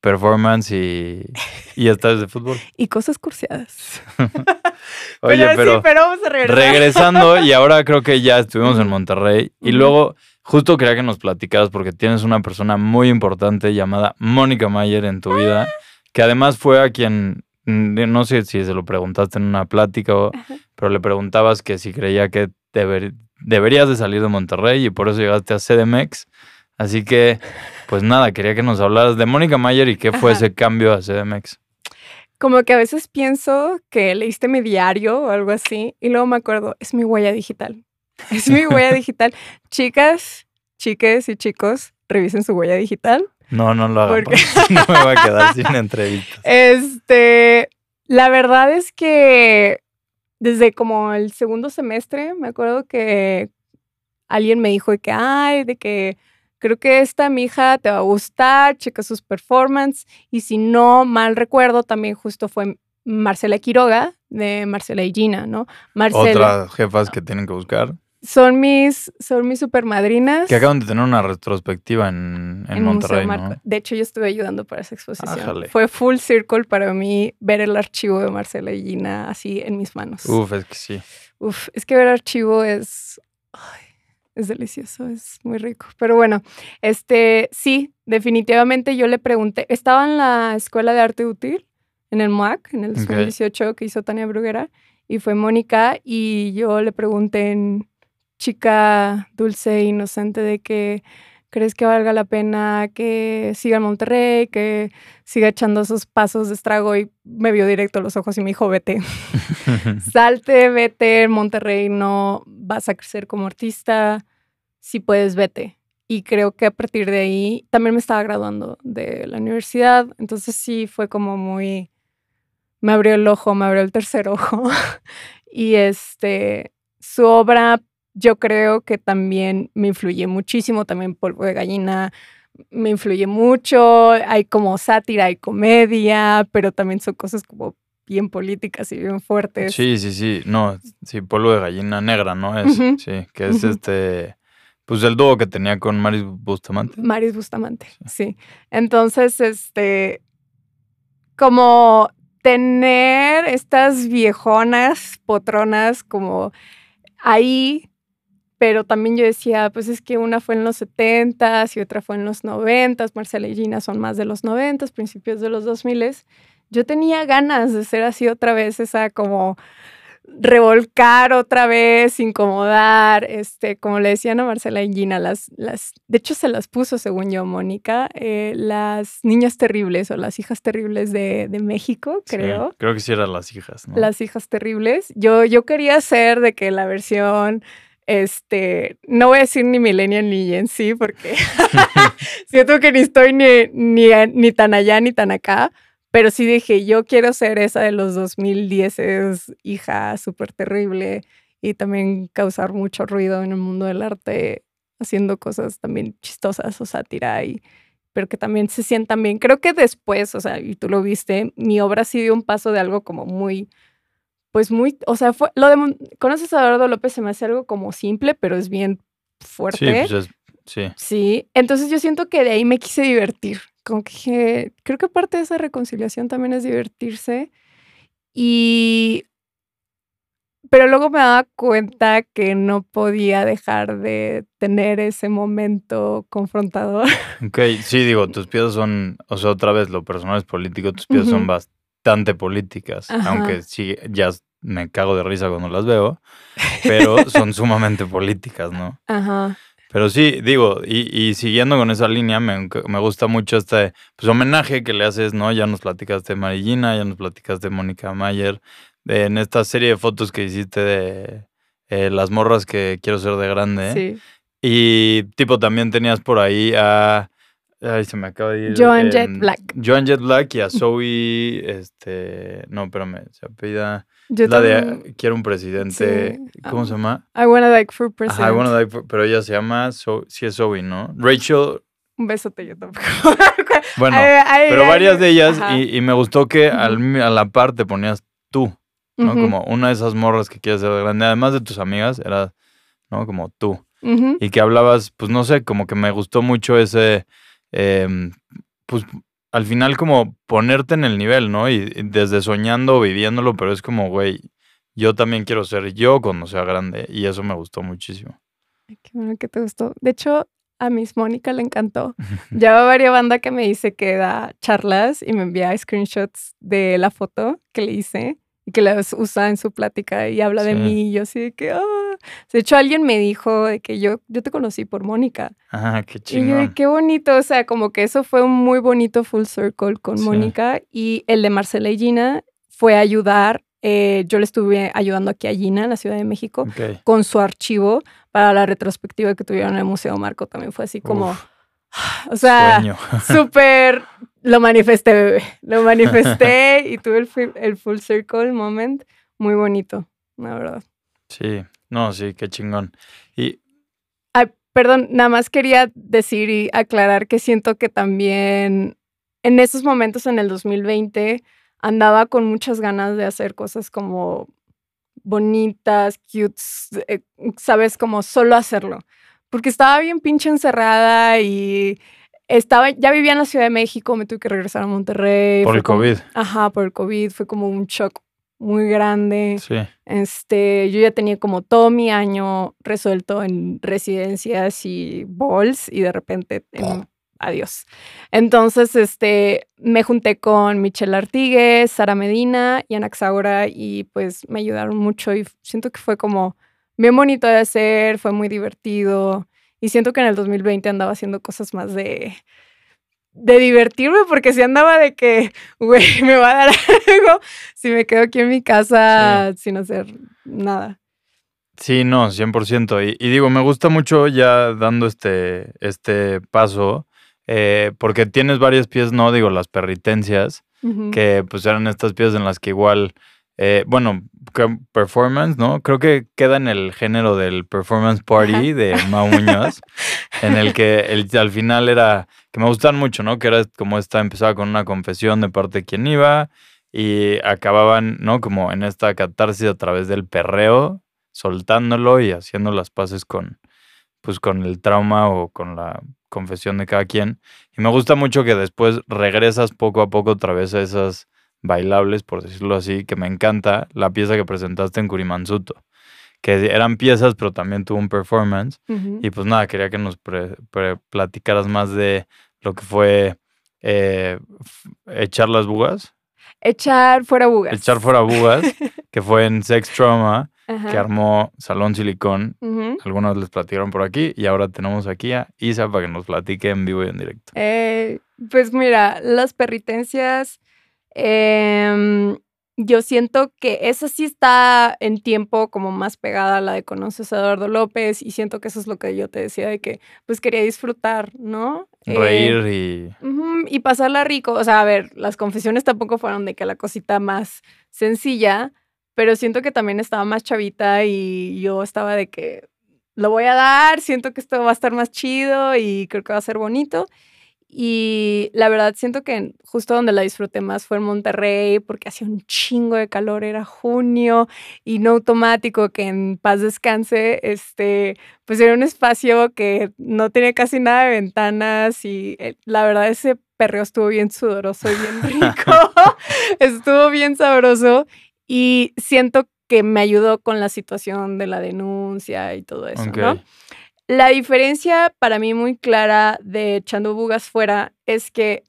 performance y, y estadios de fútbol. Y cosas cursiadas. Oye, pero, pero sí, pero vamos a regresar. regresando y ahora creo que ya estuvimos en Monterrey y luego justo quería que nos platicaras porque tienes una persona muy importante llamada Mónica Mayer en tu vida, que además fue a quien, mm, no sé si se lo preguntaste en una plática, o- pero le preguntabas que si creía que deber- deberías de salir de Monterrey y por eso llegaste a CDMX. Así que, pues nada, quería que nos hablaras de Mónica Mayer y qué fue Ajá. ese cambio a CDMX. Como que a veces pienso que leíste mi diario o algo así y luego me acuerdo, es mi huella digital. Es mi huella digital. Chicas, chiques y chicos, revisen su huella digital. No, no lo hagan, Porque- no me voy a quedar sin entrevistas. Este, la verdad es que desde como el segundo semestre, me acuerdo que alguien me dijo de que, ay, de que creo que esta mi hija te va a gustar, checa sus performances. Y si no mal recuerdo, también justo fue Marcela Quiroga de Marcela y Gina, ¿no? Marcela. Otras jefas que tienen que buscar. Son mis, son mis supermadrinas. Que acaban de tener una retrospectiva en, en, en Monterrey. ¿no? De hecho, yo estuve ayudando para esa exposición. Fue full circle para mí ver el archivo de Marcela y Gina así en mis manos. Uf, es que sí. Uf, es que ver archivo es. ay, es delicioso, es muy rico. Pero bueno, este sí, definitivamente yo le pregunté. Estaba en la Escuela de Arte Útil, en el MUAC, en el Ok. 2018 que hizo Tania Bruguera, y fue Mónica, y yo le pregunté en chica dulce e inocente de que crees que valga la pena que siga en Monterrey, que siga echando esos pasos de estrago y me vio directo a los ojos y me dijo, vete, salte, vete, en Monterrey no vas a crecer como artista, si puedes, vete. Y creo que a partir de ahí también me estaba graduando de la universidad, entonces sí fue como muy, me abrió el ojo, me abrió el tercer ojo. y este, su obra yo creo que también me influye muchísimo, también Polvo de Gallina me influye mucho, hay como sátira, hay comedia, pero también son cosas como bien políticas y bien fuertes. Sí, sí, sí. No, sí, polvo de gallina negra, ¿no? Es, sí, que es este. Pues el dúo que tenía con Maris Bustamante. Maris Bustamante, sí. Entonces, este, como tener estas viejonas potronas como ahí, pero también yo decía, pues es que una fue en los 70s y otra fue en los 90s, Marcela y Gina son más de los 90s, principios de los 2000s. Yo tenía ganas de ser así otra vez, esa como revolcar otra vez, incomodar, este, como le decían a Marcela y Gina, las, las, de hecho se las puso, según yo, Mónica, eh, las niñas terribles o las hijas terribles de, de México, Sí, creo. creo que sí eran las hijas, ¿no? Las hijas terribles. Yo, yo quería hacer de que la versión, este, no voy a decir ni millennial ni en sí, porque siento que ni estoy ni, ni, tan allá ni tan acá, pero sí dije, yo quiero ser esa de los 2010, es hija súper terrible y también causar mucho ruido en el mundo del arte, haciendo cosas también chistosas o sátira y pero que también se sientan bien. Creo que después, o sea, y tú lo viste, mi obra sí dio un paso de algo como muy, pues muy, o sea, fue, lo de, conoces a Eduardo López, se me hace algo como simple, pero es bien Sí, fuerte. pues es- sí. Sí, entonces yo siento que de ahí me quise divertir. Como que creo que parte de esa reconciliación también es divertirse. Y. Pero luego me daba cuenta que no podía dejar de tener ese momento confrontador. Ok, sí, digo, tus piezas son, o sea, otra vez, lo personal es político, tus piezas son Ujú. Bastante políticas, Ajá. aunque sí, ya me cago de risa cuando las veo, pero son sumamente políticas, ¿no? Ajá. Pero sí, digo, y, y siguiendo con esa línea, me, me gusta mucho este pues, homenaje que le haces, ¿no? Ya nos platicaste de Marillina, ya nos platicaste de Mónica Mayer, de- en esta serie de fotos que hiciste de eh, las morras que quiero ser de grande. Sí. Y tipo, también tenías por ahí a. Ay, se me acaba de ir. Joan Jett em, Black. Joan Jett Black y a Zoe. Este. No, espérame, se apellida. Yo la de Quiero un presidente. Sí, ¿Cómo se llama? I wanna like for president. Ajá, bueno, like, pero ella se llama. Zo- sí, es Zoe, ¿no? Rachel. Un besote yo tampoco. Bueno, Ay, ay, pero ay, varias de ellas. Y, y me gustó que a la par te ponías tú, ¿no? Como una de esas morras que quieres ser de grande. Además de tus amigas, era, ¿no? Como tú. y que hablabas, pues no sé, como que me gustó mucho ese, em, pues al final como ponerte en el nivel, ¿no? Y, y desde soñando, viviéndolo, pero es como, güey, yo también quiero ser yo cuando sea grande y eso me gustó muchísimo. Ay, Qué bueno que te gustó. De hecho, a Miss Mónica le encantó. Ya va varias banda que me dice que da charlas y me envía screenshots de la foto que le hice y que las usa en su plática y habla de mí y yo así de que, ah. De hecho, alguien me dijo de que yo, yo te conocí por Mónica. Ah, qué Y yo, chingón. qué bonito, o sea, como que eso fue un muy bonito full circle con Sí. Mónica y el de Marcela y Gina fue ayudar, eh, yo le estuve ayudando aquí a Gina en la Ciudad de México con su archivo para la retrospectiva que tuvieron en el Museo Marco. También fue así como, Uf, o sea, súper, lo manifesté, bebé. Lo manifesté y tuve el, el full circle moment muy bonito, la verdad. Sí, no, sí, qué chingón. Y Ay, perdón, nada más quería decir y aclarar que siento que también en esos momentos en el 2020 andaba con muchas ganas de hacer cosas como bonitas, cutes, eh, sabes, como solo hacerlo. Porque estaba bien pinche encerrada y estaba, ya vivía en la Ciudad de México, me tuve que regresar a Monterrey. por el como- COVID. Ajá, por el COVID, fue como un shock muy grande. Sí, Este, yo ya tenía como todo mi año resuelto en residencias y balls y de repente en- adiós. Entonces, este, me junté con Michelle Artigues, Sara Medina y Ana Xaura y pues me ayudaron mucho y siento que fue como bien bonito de hacer, fue muy divertido y siento que en el 2020 andaba haciendo cosas más de de divertirme porque si andaba de que, güey, me va a dar algo si me quedo aquí en mi casa sin hacer nada. sí, no, 100%. Y, y digo, me gusta mucho ya dando este, este paso, eh, porque tienes varias piezas, no digo, las perritencias, que pues eran estas piezas en las que igual, eh, bueno, performance, ¿no? Creo que queda en el género del performance party Ajá. de Mau Muñoz, en el que el, al final era, que me gustan mucho, ¿no? Que era como esta, empezaba con una confesión de parte de quien iba y acababan, ¿no? Como en esta catarsis a través del perreo, soltándolo y haciendo las paces con, pues con el trauma o con la confesión de cada quien. Y me gusta mucho que después regresas poco a poco otra vez a esas bailables, por decirlo así, que me encanta la pieza que presentaste en Kurimansuto, que eran piezas, pero también tuvo un performance. Y pues nada, quería que nos pre- pre- platicaras más de lo que fue eh, echar las bugas. echar fuera bugas. Echar fuera bugas, que fue en Sex Trauma, Ajá. que armó Salón Silicón. Ujú. Algunos les platicaron por aquí y ahora tenemos aquí a Isa para que nos platique en vivo y en directo. Eh, pues mira, las perritencias, em, yo siento que esa sí está en tiempo como más pegada a la de Conoces a Eduardo López y siento que eso es lo que yo te decía de que pues quería disfrutar, ¿no? Eh, Reír y... Y pasarla rico. O sea, a ver, las confesiones tampoco fueron de que la cosita más sencilla, pero siento que también estaba más chavita y yo estaba de que lo voy a dar, siento que esto va a estar más chido y creo que va a ser bonito. Y la verdad siento que justo donde la disfruté más fue en Monterrey porque hacía un chingo de calor, era junio y no automático que en paz descanse, este, pues era un espacio que no tenía casi nada de ventanas y eh, la verdad ese perreo estuvo bien sudoroso y bien rico, estuvo bien sabroso y siento que me ayudó con la situación de la denuncia y todo eso. ¿no? La diferencia para mí muy clara de echando bugas fuera es que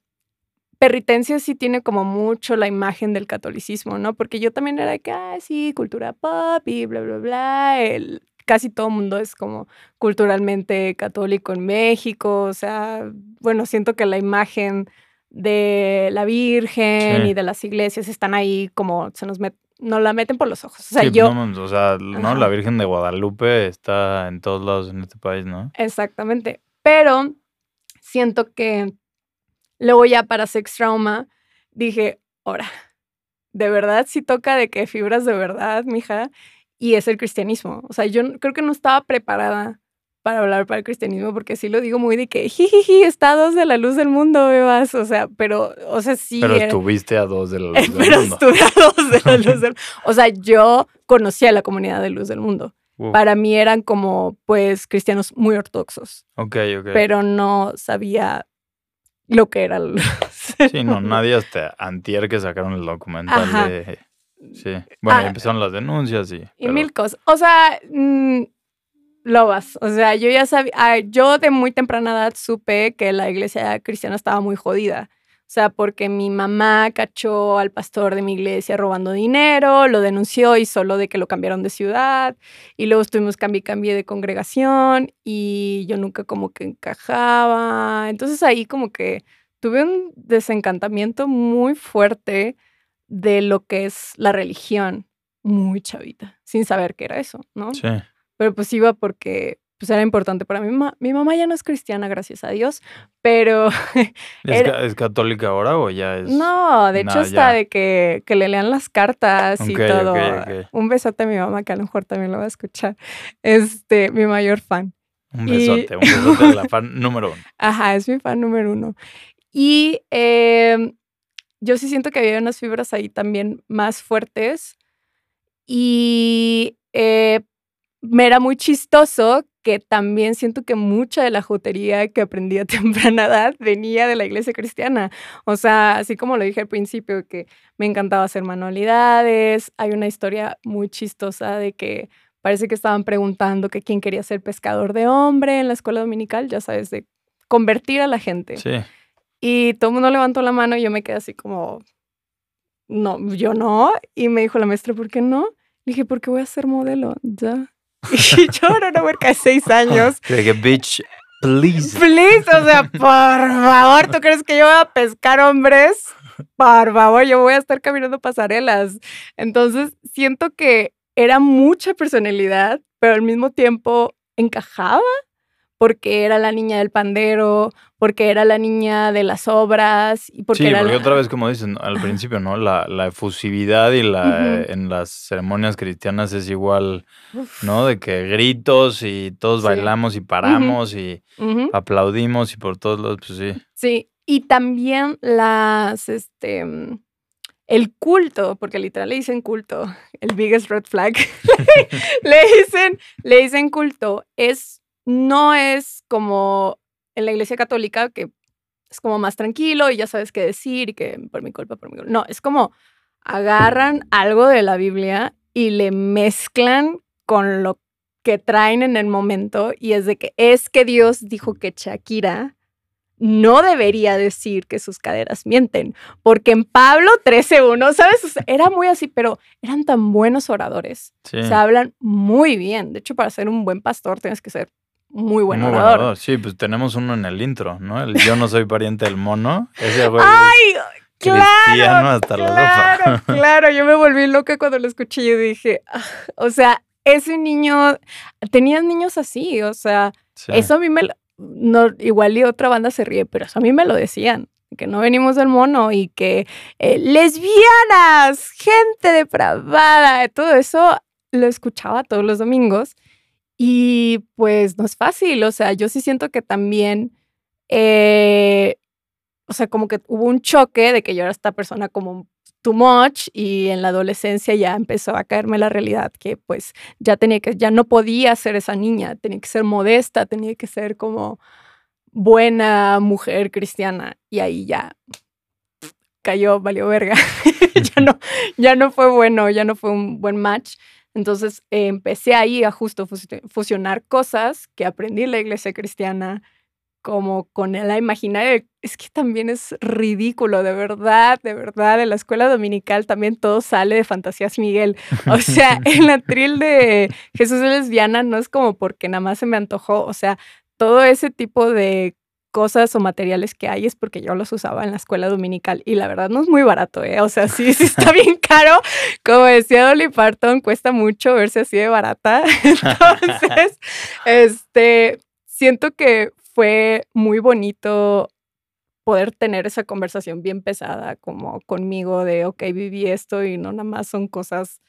Perritencia sí tiene como mucho la imagen del catolicismo, ¿no? Porque yo también era de que, ah, sí, cultura pop y bla, bla, bla. El, casi todo el mundo es como culturalmente católico en México. O sea, bueno, siento que la imagen de la Virgen Sí. y de las iglesias están ahí como se nos met nos la meten por los ojos. O sea, Sí, yo... no o sea, no, la Virgen de Guadalupe está en todos lados en este país, ¿no? Exactamente. Pero siento que luego ya para Sex Trauma dije, ahora, de verdad sí toca de que fibras de verdad, mija, y es el cristianismo. O sea, yo creo que no estaba preparada para hablar para el cristianismo porque sí lo digo muy de que jijiji, estados de la luz del mundo, bebas. O sea, pero, o sea, sí. Pero era- estuviste a dos de la luz del pero mundo. estuve a dos de la luz del O sea, yo conocía la comunidad de luz del mundo. Para mí eran como, pues, cristianos muy ortodoxos ok, ok. pero no sabía lo que era. el- Sí, no, nadie hasta antier que sacaron el documental Ajá. de... Sí. Bueno, Ah. empezaron las denuncias y... Y pero- mil cosas. O sea, mm, lobas. O sea, yo ya sabía, ah, yo de muy temprana edad supe que la iglesia cristiana estaba muy jodida. O sea, porque mi mamá cachó al pastor de mi iglesia robando dinero, lo denunció y solo de que lo cambiaron de ciudad. Y luego estuvimos cambié cambié de congregación y yo nunca como que encajaba. Entonces ahí como que tuve un desencantamiento muy fuerte de lo que es la religión muy chavita, sin saber qué era eso, ¿no? Sí. Pero pues iba porque pues era importante para mi mamá. Mi mamá ya no es cristiana, gracias a Dios, pero ¿Es, Era- ca- es católica ahora o ya es...? no, de hecho está ya. de que, que le lean las cartas y todo. Un besote a mi mamá, que a lo mejor también lo va a escuchar. Este, mi mayor fan. Un y- besote, un besote de la fan número uno. Ajá, es mi fan número uno. Y em, yo sí siento que había unas fibras ahí también más fuertes. Y eh, me era muy chistoso que también siento que mucha de la jotería que aprendí a temprana edad venía de la iglesia cristiana. O sea, así como lo dije al principio, que me encantaba hacer manualidades. Hay una historia muy chistosa de que parece que estaban preguntando que quién quería ser pescador de hombre en la escuela dominical, ya sabes, de convertir a la gente. Sí. Y todo el mundo levantó la mano y yo me quedé así como, no, yo no. Y me dijo la maestra, ¿por qué no? Le dije, porque voy a ser modelo, ya. Y yo era una huerca de seis años. De que, bitch, please. Please, o sea, por favor, ¿tú crees que yo voy a pescar hombres? Por favor, yo voy a estar caminando pasarelas. Entonces, siento que era mucha personalidad, pero al mismo tiempo encajaba porque era la niña del pandero, porque era la niña de las obras y porque sí, era porque la- otra vez, como dicen al principio, ¿no? La, la efusividad y la, en las ceremonias cristianas es igual, ¿no? De que gritos y todos Sí. bailamos y paramos y aplaudimos y por todos lados, pues sí. Sí, y también las, este, mm, el culto, porque literal le dicen culto, el biggest red flag, le dicen, le dicen culto, es, no es como en la iglesia católica, que es como más tranquilo y ya sabes qué decir y que por mi culpa, por mi culpa. No, es como agarran algo de la Biblia y le mezclan con lo que traen en el momento y es de que es que Dios dijo que Shakira no debería decir que sus caderas mienten, porque en Pablo 13.1, ¿sabes? O sea, era muy así, pero eran tan buenos oradores. Sí. O sea, hablan muy bien. De hecho, para ser un buen pastor tienes que ser muy buen Muy orador. orador. Sí, pues tenemos uno en el intro, ¿no? El Yo no soy pariente del mono. Ese güey ¡Ay! Claro, hasta la claro, sopa. claro. Yo me volví loca cuando lo escuché y dije, "Ah", o sea, ese niño, tenías niños así, o sea, Sí. eso a mí me, lo- no, igual y otra banda se ríe, pero eso a mí me lo decían, que no venimos del mono y que eh, lesbianas, gente depravada, todo eso lo escuchaba todos los domingos y pues no es fácil, o sea, yo sí siento que también, eh, o sea, como que hubo un choque de que yo era esta persona como too much y en la adolescencia ya empezó a caerme la realidad que pues ya tenía que, ya no podía ser esa niña, tenía que ser modesta, tenía que ser como buena mujer cristiana y ahí ya cayó, valió verga. ya, no, ya no fue bueno, ya no fue un buen match. Entonces eh, empecé ahí a justo fusi- fusionar cosas que aprendí en la iglesia cristiana como con la imaginaria. Es que también es ridículo, de verdad, de verdad. En la escuela dominical también todo sale de Fantasías Miguel. O sea, en la tril de Jesús es lesbiana no es como porque nada más se me antojó. O sea, todo ese tipo de cosas o materiales que hay es porque yo los usaba en la escuela dominical y la verdad no es muy barato, ¿eh? O sea, sí, sí está bien caro. Como decía Dolly Parton, cuesta mucho verse así de barata. Entonces, este, siento que fue muy bonito poder tener esa conversación bien pesada como conmigo de, ok, viví esto y no nada más son cosas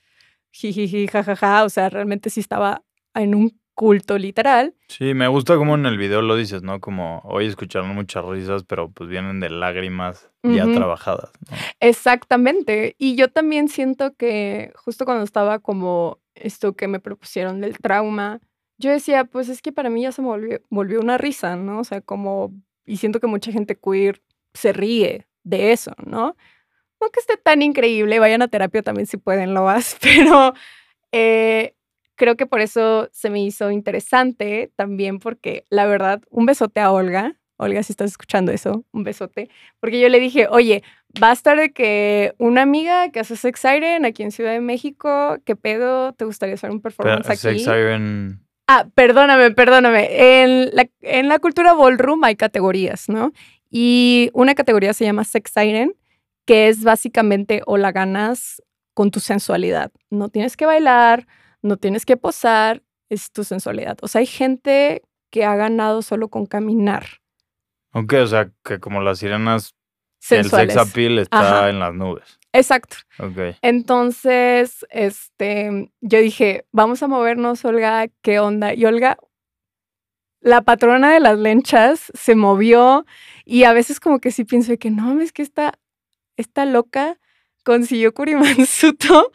jijiji, jajaja, o sea, realmente sí estaba en un culto literal. Sí, me gusta como en el video lo dices, ¿no? Como hoy escucharon muchas risas, pero pues vienen de lágrimas ya trabajadas. ¿no? Exactamente. Y yo también siento que justo cuando estaba como esto que me propusieron del trauma, yo decía, pues es que para mí ya se me volvió, volvió una risa, ¿no? O sea, como, y siento que mucha gente queer se ríe de eso, ¿no? No que esté tan increíble, vayan a terapia también si pueden, lo vas, pero eh, creo que por eso se me hizo interesante también porque la verdad, un besote a Olga. Olga, si estás escuchando eso, un besote. Porque yo le dije, oye, va a estar de que una amiga que hace Sex Siren aquí en Ciudad de México, ¿qué pedo? ¿Te gustaría hacer un Pero performance aquí? Sex Siren. Ah, perdóname, perdóname. En la, en la cultura ballroom hay categorías, ¿no? Y una categoría se llama Sex Siren, que es básicamente o la ganas con tu sensualidad. No tienes que bailar, no tienes que posar, es tu sensualidad. O sea, hay gente que ha ganado solo con caminar. Ok, o sea, que como las sirenas, Sensuales. el sex appeal está Ajá. en las nubes. Exacto. Ok. Entonces, este, yo dije, vamos a movernos, Olga, ¿qué onda? Y Olga, la patrona de las lenchas, se movió y a veces como que sí pienso de que no, es que esta, esta loca consiguió Kurimansuto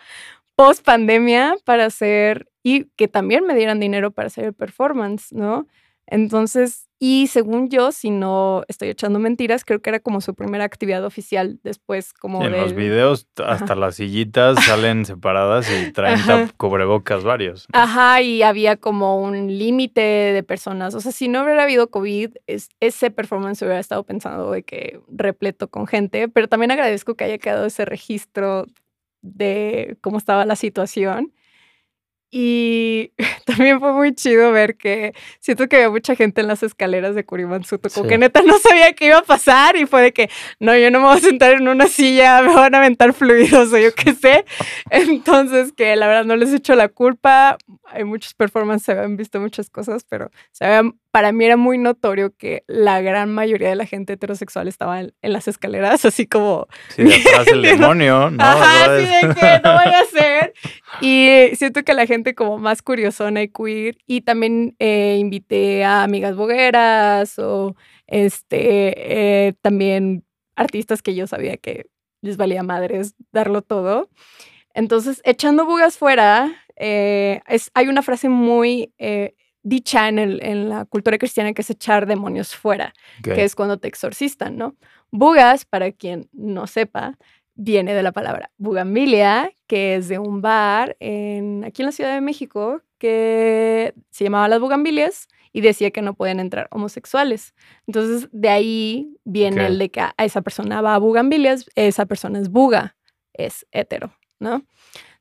post pandemia para hacer y que también me dieran dinero para hacer el performance, ¿no? Entonces, y según yo, si no estoy echando mentiras, creo que era como su primera actividad oficial después como Sí, en los videos hasta las sillitas salen separadas y traen cubrebocas varios. ¿no? Ajá, y había como un límite de personas. O sea, si no hubiera habido COVID, es- ese performance hubiera estado pensando de que repleto con gente, pero también agradezco que haya quedado ese registro de cómo estaba la situación. Y también fue muy chido ver que siento que había mucha gente en las escaleras de Kurimansuto, como Sí. que neta no sabía qué iba a pasar y fue de que, no, yo no me voy a sentar en una silla, me van a aventar fluidos o yo qué sé. Entonces, que la verdad no les echo la culpa. Hay muchos performances, se habían visto muchas cosas, pero se habían- para mí era muy notorio que la gran mayoría de la gente heterosexual estaba en, en las escaleras, así como, Sí, de atrás el demonio, ¿no? ajá, así de que no vaya a ser. Y siento que la gente como más curiosona y queer. Y también eh, invité a amigas bogueras o este, eh, también artistas que yo sabía que les valía madres darlo todo. Entonces, echando bugas fuera, eh, es, hay una frase muy dicha en, el- en la cultura cristiana que es echar demonios fuera que es cuando te exorcistan, ¿no? Bugas, para quien no sepa, viene de la palabra bugambilia, que es de un bar en, aquí en la Ciudad de México que se llamaba Las Bugambilias y decía que no pueden entrar homosexuales. Entonces, de ahí viene el de que a esa persona va a bugambilias, esa persona es buga, es hetero, ¿no?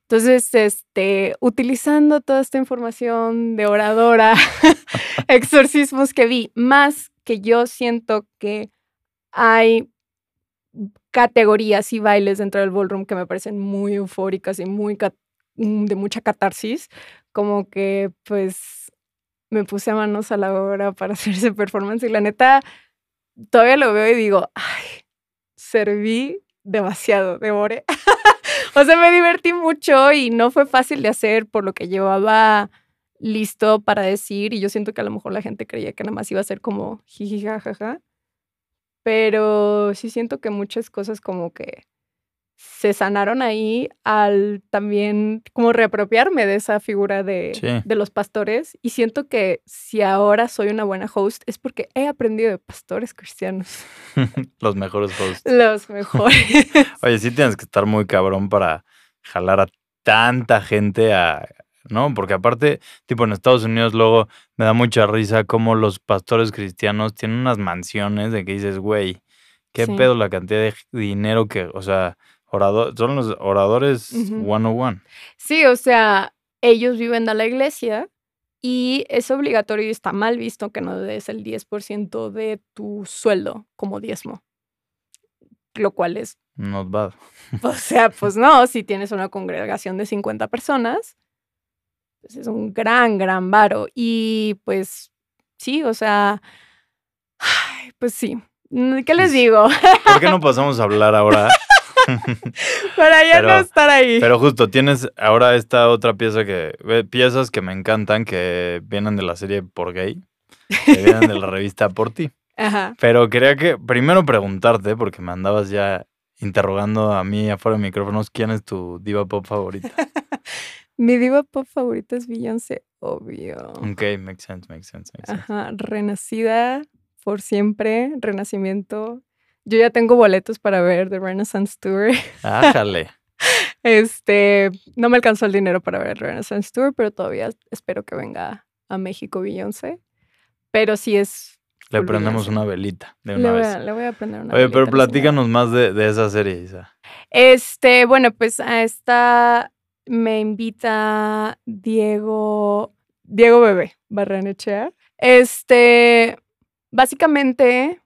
Entonces, este, utilizando toda esta información de oradora, exorcismos que vi, más que yo siento que hay categorías y bailes dentro del ballroom que me parecen muy eufóricas y muy mm, de mucha catarsis, como que pues me puse a manos a la obra para hacer ese performance y la neta todavía lo veo y digo, ay, serví demasiado, devoré. o sea, me divertí mucho y no fue fácil de hacer por lo que llevaba listo para decir y yo siento que a lo mejor la gente creía que nada más iba a ser como jiji jajaja. Pero sí siento que muchas cosas como que se sanaron ahí al también como reapropiarme de esa figura de, Sí. de los pastores y siento que si ahora soy una buena host es porque he aprendido de pastores cristianos, Los mejores hosts. los mejores. Oye, sí tienes que estar muy cabrón para jalar a tanta gente a. ¿No? Porque aparte, tipo en Estados Unidos luego me da mucha risa cómo los pastores cristianos tienen unas mansiones de que dices, güey, qué Sí. pedo la cantidad de dinero que, o sea, orador, son los oradores Ujú. 101. Sí, o sea, ellos viven de la iglesia y es obligatorio y está mal visto que no des el 10% de tu sueldo como diezmo. Lo cual es, Not bad. o sea, pues no, si tienes una congregación de 50 personas, pues es un gran, gran varo. Y pues sí, o sea, pues sí. ¿Qué les digo? ¿Por qué no pasamos a hablar ahora? Para ya no estar ahí. Pero justo, tienes ahora esta otra pieza que. eh, Piezas que me encantan que vienen de la serie Por Gay, que vienen de la revista Por Ti. Ajá. Pero quería que primero preguntarte, porque me andabas ya interrogando a mí afuera de micrófonos, ¿quién es tu diva pop favorita? Mi diva pop favorita es Beyoncé, obvio. Ok, makes sense, makes sense, makes sense. Ajá, renacida por siempre, renacimiento. Yo ya tengo boletos para ver The Renaissance Tour. Ájale. Este, no me alcanzó el dinero para ver el Renaissance Tour, pero todavía espero que venga a México Beyoncé. Pero sí es. Le prendemos una velita de Le una vez. le voy a prender una Oye, velita pero platícanos más de, de esa serie, Isa. Este, bueno, pues a esta me invita Diego, Diego Bebé Barranechea. Este, básicamente,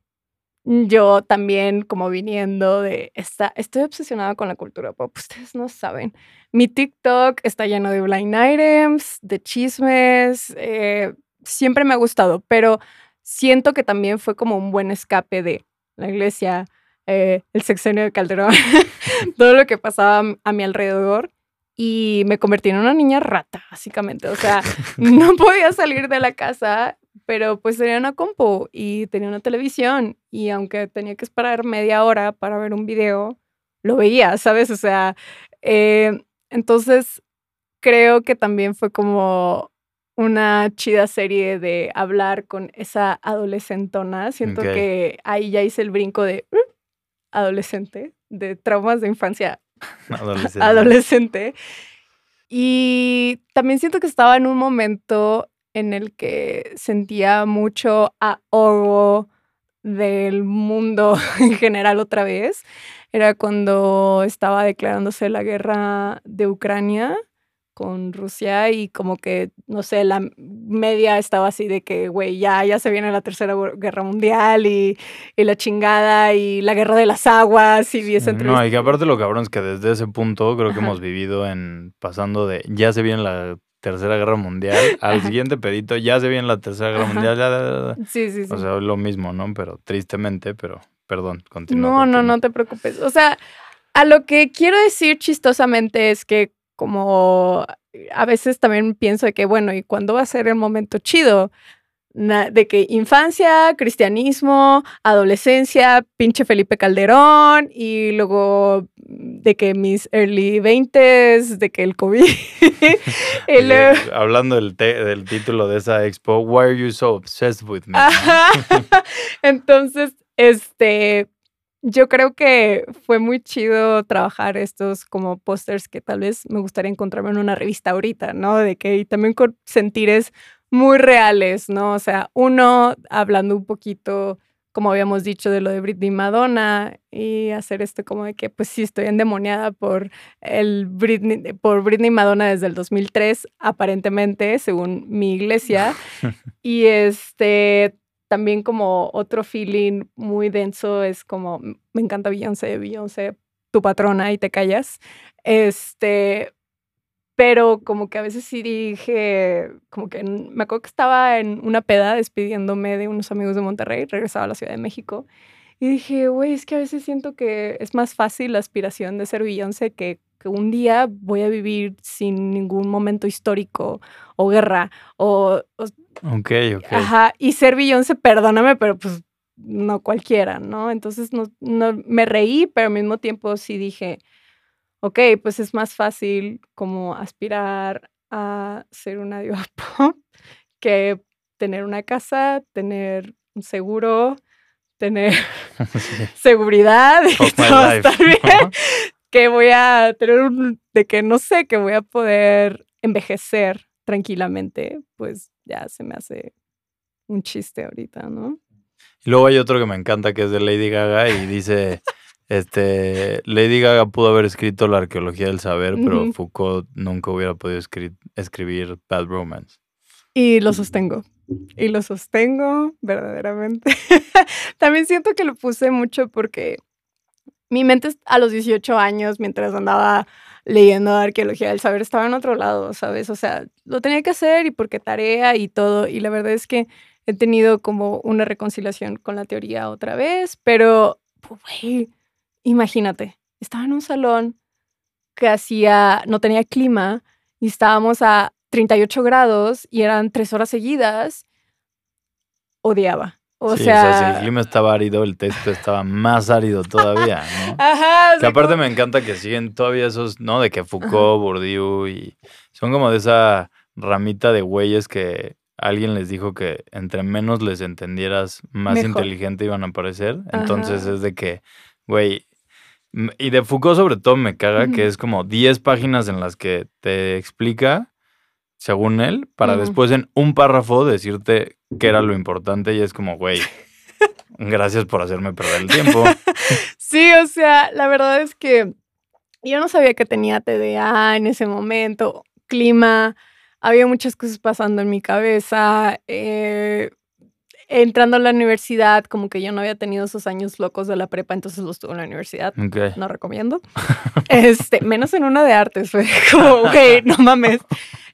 yo también como viniendo de esta, estoy obsesionada con la cultura pop, ustedes no saben. Mi TikTok está lleno de blind items, de chismes, eh, siempre me ha gustado, pero siento que también fue como un buen escape de la iglesia, eh, el sexenio de Calderón, todo lo que pasaba a- a mi alrededor y me convertí en una niña rata, básicamente. O sea, no podía salir de la casa, pero pues tenía una compu y tenía una televisión y aunque tenía que esperar media hora para ver un video, lo veía, ¿sabes? O sea, eh, entonces creo que también fue como una chida serie de hablar con esa adolescentona. Siento que ahí ya hice el brinco de "Uh", adolescente, de traumas de infancia Adolescente. adolescente. Y también siento que estaba en un momento en el que sentía mucho ahogo del mundo en general otra vez. Era cuando estaba declarándose la guerra de Ucrania con Rusia y como que, no sé, la media estaba así de que, güey, ya, ya se viene la tercera gu- guerra mundial y, y la chingada y la guerra de las aguas y esa No, entrevista. y que aparte lo cabrón es que desde ese punto creo que Ajá. hemos vivido en pasando de ya se viene la tercera guerra mundial al Ajá. siguiente pedito ya se viene la tercera guerra Ajá. mundial. ya, ya, ya. Sí, sí, sí. O sea, lo mismo, ¿no? Pero tristemente, pero perdón, continúa. No, no, no te preocupes. O sea, a lo que quiero decir chistosamente es que como a veces también pienso de que, bueno, ¿y cuándo va a ser el momento chido? Na- de que infancia, cristianismo, adolescencia, pinche Felipe Calderón y luego de que mis early 20s, de que el COVID. Oye, hablando del, del título de esa expo, Why are you so obsessed with me? Entonces, este, yo creo que fue muy chido trabajar estos como pósters que tal vez me gustaría encontrarme en una revista ahorita, ¿no? De que y también con sentires muy reales, ¿no? O sea, uno hablando un poquito, como habíamos dicho, de lo de Britney Madonna y hacer esto como de que, pues sí, estoy endemoniada por el Britney, por Britney Madonna desde el 2003, aparentemente, según mi iglesia. y este, también como otro feeling muy denso es como, me encanta Beyoncé, Beyoncé, tu patrona y te callas. Este, pero como que a veces sí dije, como que me acuerdo que estaba en una peda despidiéndome de unos amigos de Monterrey, regresaba a la Ciudad de México, y dije, güey, es que a veces siento que es más fácil la aspiración de ser Beyoncé que, que un día voy a vivir sin ningún momento histórico o guerra, o Ok, ok. Ajá, y ser Beyoncé, perdóname, pero pues no cualquiera, ¿no? Entonces no, no, me reí, pero al mismo tiempo sí dije, ok, pues es más fácil como aspirar a ser una diva pop que tener una casa, tener un seguro, tener Sí. seguridad y que todo va a life. estar bien, que voy a tener un, de que no sé, que voy a poder envejecer tranquilamente, pues ya se me hace un chiste ahorita, ¿no? Y luego hay otro que me encanta que es de Lady Gaga y dice, este, Lady Gaga pudo haber escrito la arqueología del saber, pero. Foucault nunca hubiera podido escri- escribir Bad Romance. Y lo sostengo. Y lo sostengo verdaderamente. También siento que lo puse mucho porque mi mente a los 18 años, mientras andaba leyendo arqueología del saber, estaba en otro lado, ¿sabes? O sea, lo tenía que hacer y porque tarea y todo. Y la verdad es que he tenido como una reconciliación con la teoría otra vez, pero, güey, imagínate, estaba en un salón que hacía, no tenía clima y estábamos a 38 grados y eran tres horas seguidas, odiaba. O sí, sea, si el clima estaba árido, el texto estaba más árido todavía, ¿no? ajá, o Que sea, aparte como- me encanta que siguen todavía esos, ¿no? De que Foucault, Bourdieu y son como de esa ramita de güeyes que alguien les dijo que entre menos les entendieras, más Mejor. inteligente iban a parecer. Entonces es de que, güey, y de Foucault sobre todo me caga que es como 10 páginas en las que te explica, según él, para después en un párrafo decirte qué era lo importante y es como, güey, gracias por hacerme perder el tiempo. Sí, o sea, la verdad es que yo no sabía que tenía TDA en ese momento, clima, había muchas cosas pasando en mi cabeza. eh, entrando a la universidad, como que yo no había tenido esos años locos de la prepa, entonces los tuve en la universidad. No recomiendo. Este, menos en una de artes, fue como, ok, no mames.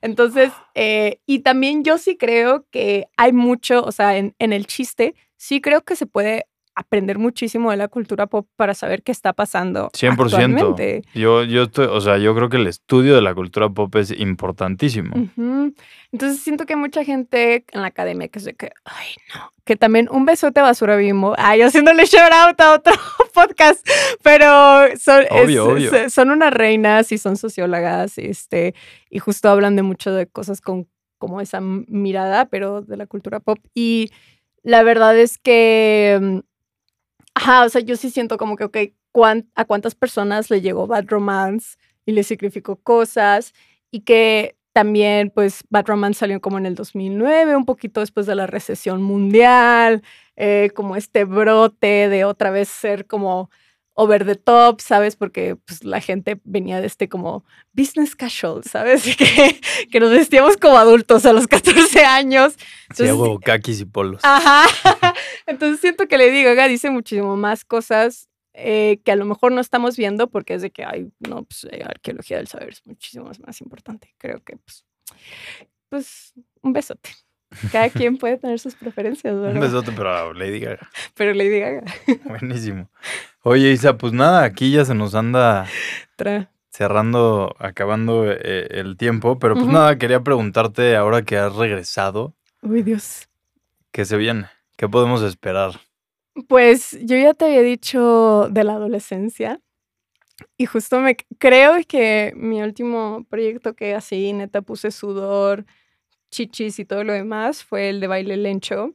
Entonces, eh, y también yo sí creo que hay mucho, o sea, en, en el chiste, sí creo que se puede aprender muchísimo de la cultura pop para saber qué está pasando 100%. actualmente. Yo, yo estoy, o sea, yo creo que el estudio de la cultura pop es importantísimo. Entonces siento que hay mucha gente en la academia que es de que, ay, no, que también un besote a basura bimbo. Ay, haciéndole shout out a otro podcast, pero son, es- Obvio, obvio. son unas reinas y son sociólogas, este, y justo hablan de mucho de cosas con como esa mirada, pero de la cultura pop. Y la verdad es que, mm, ajá, o sea, yo sí siento como que, ok, ¿cuán- ¿a cuántas personas le llegó Bad Romance y le significó cosas? Y que también, pues, Bad Romance salió como en el 2009, un poquito después de la recesión mundial, eh, como este brote de otra vez ser como over the top, ¿sabes? Porque pues, la gente venía de este como business casual, ¿sabes? Que, que nos vestíamos como adultos a los 14 años. Sí, Entonces, huevo, kakis y polos. Ajá. Entonces siento que Lady Gaga dice muchísimo más cosas eh, que a lo mejor no estamos viendo porque es de que, ay, no, pues eh, arqueología del saber es muchísimo más, más importante. Creo que, pues, pues, un besote. Cada quien puede tener sus preferencias, ¿verdad? Un besote, pero Lady Gaga. Pero Lady Gaga. Buenísimo. Oye, Isa, pues nada, aquí ya se nos anda tra- cerrando, acabando eh, el tiempo, pero pues nada, quería preguntarte ahora que has regresado, Uy, Dios. ¿qué se viene? ¿Qué podemos esperar? Pues yo ya te había dicho de la adolescencia y justo me creo que mi último proyecto que así neta puse sudor, chichis y todo lo demás fue el de baile lencho,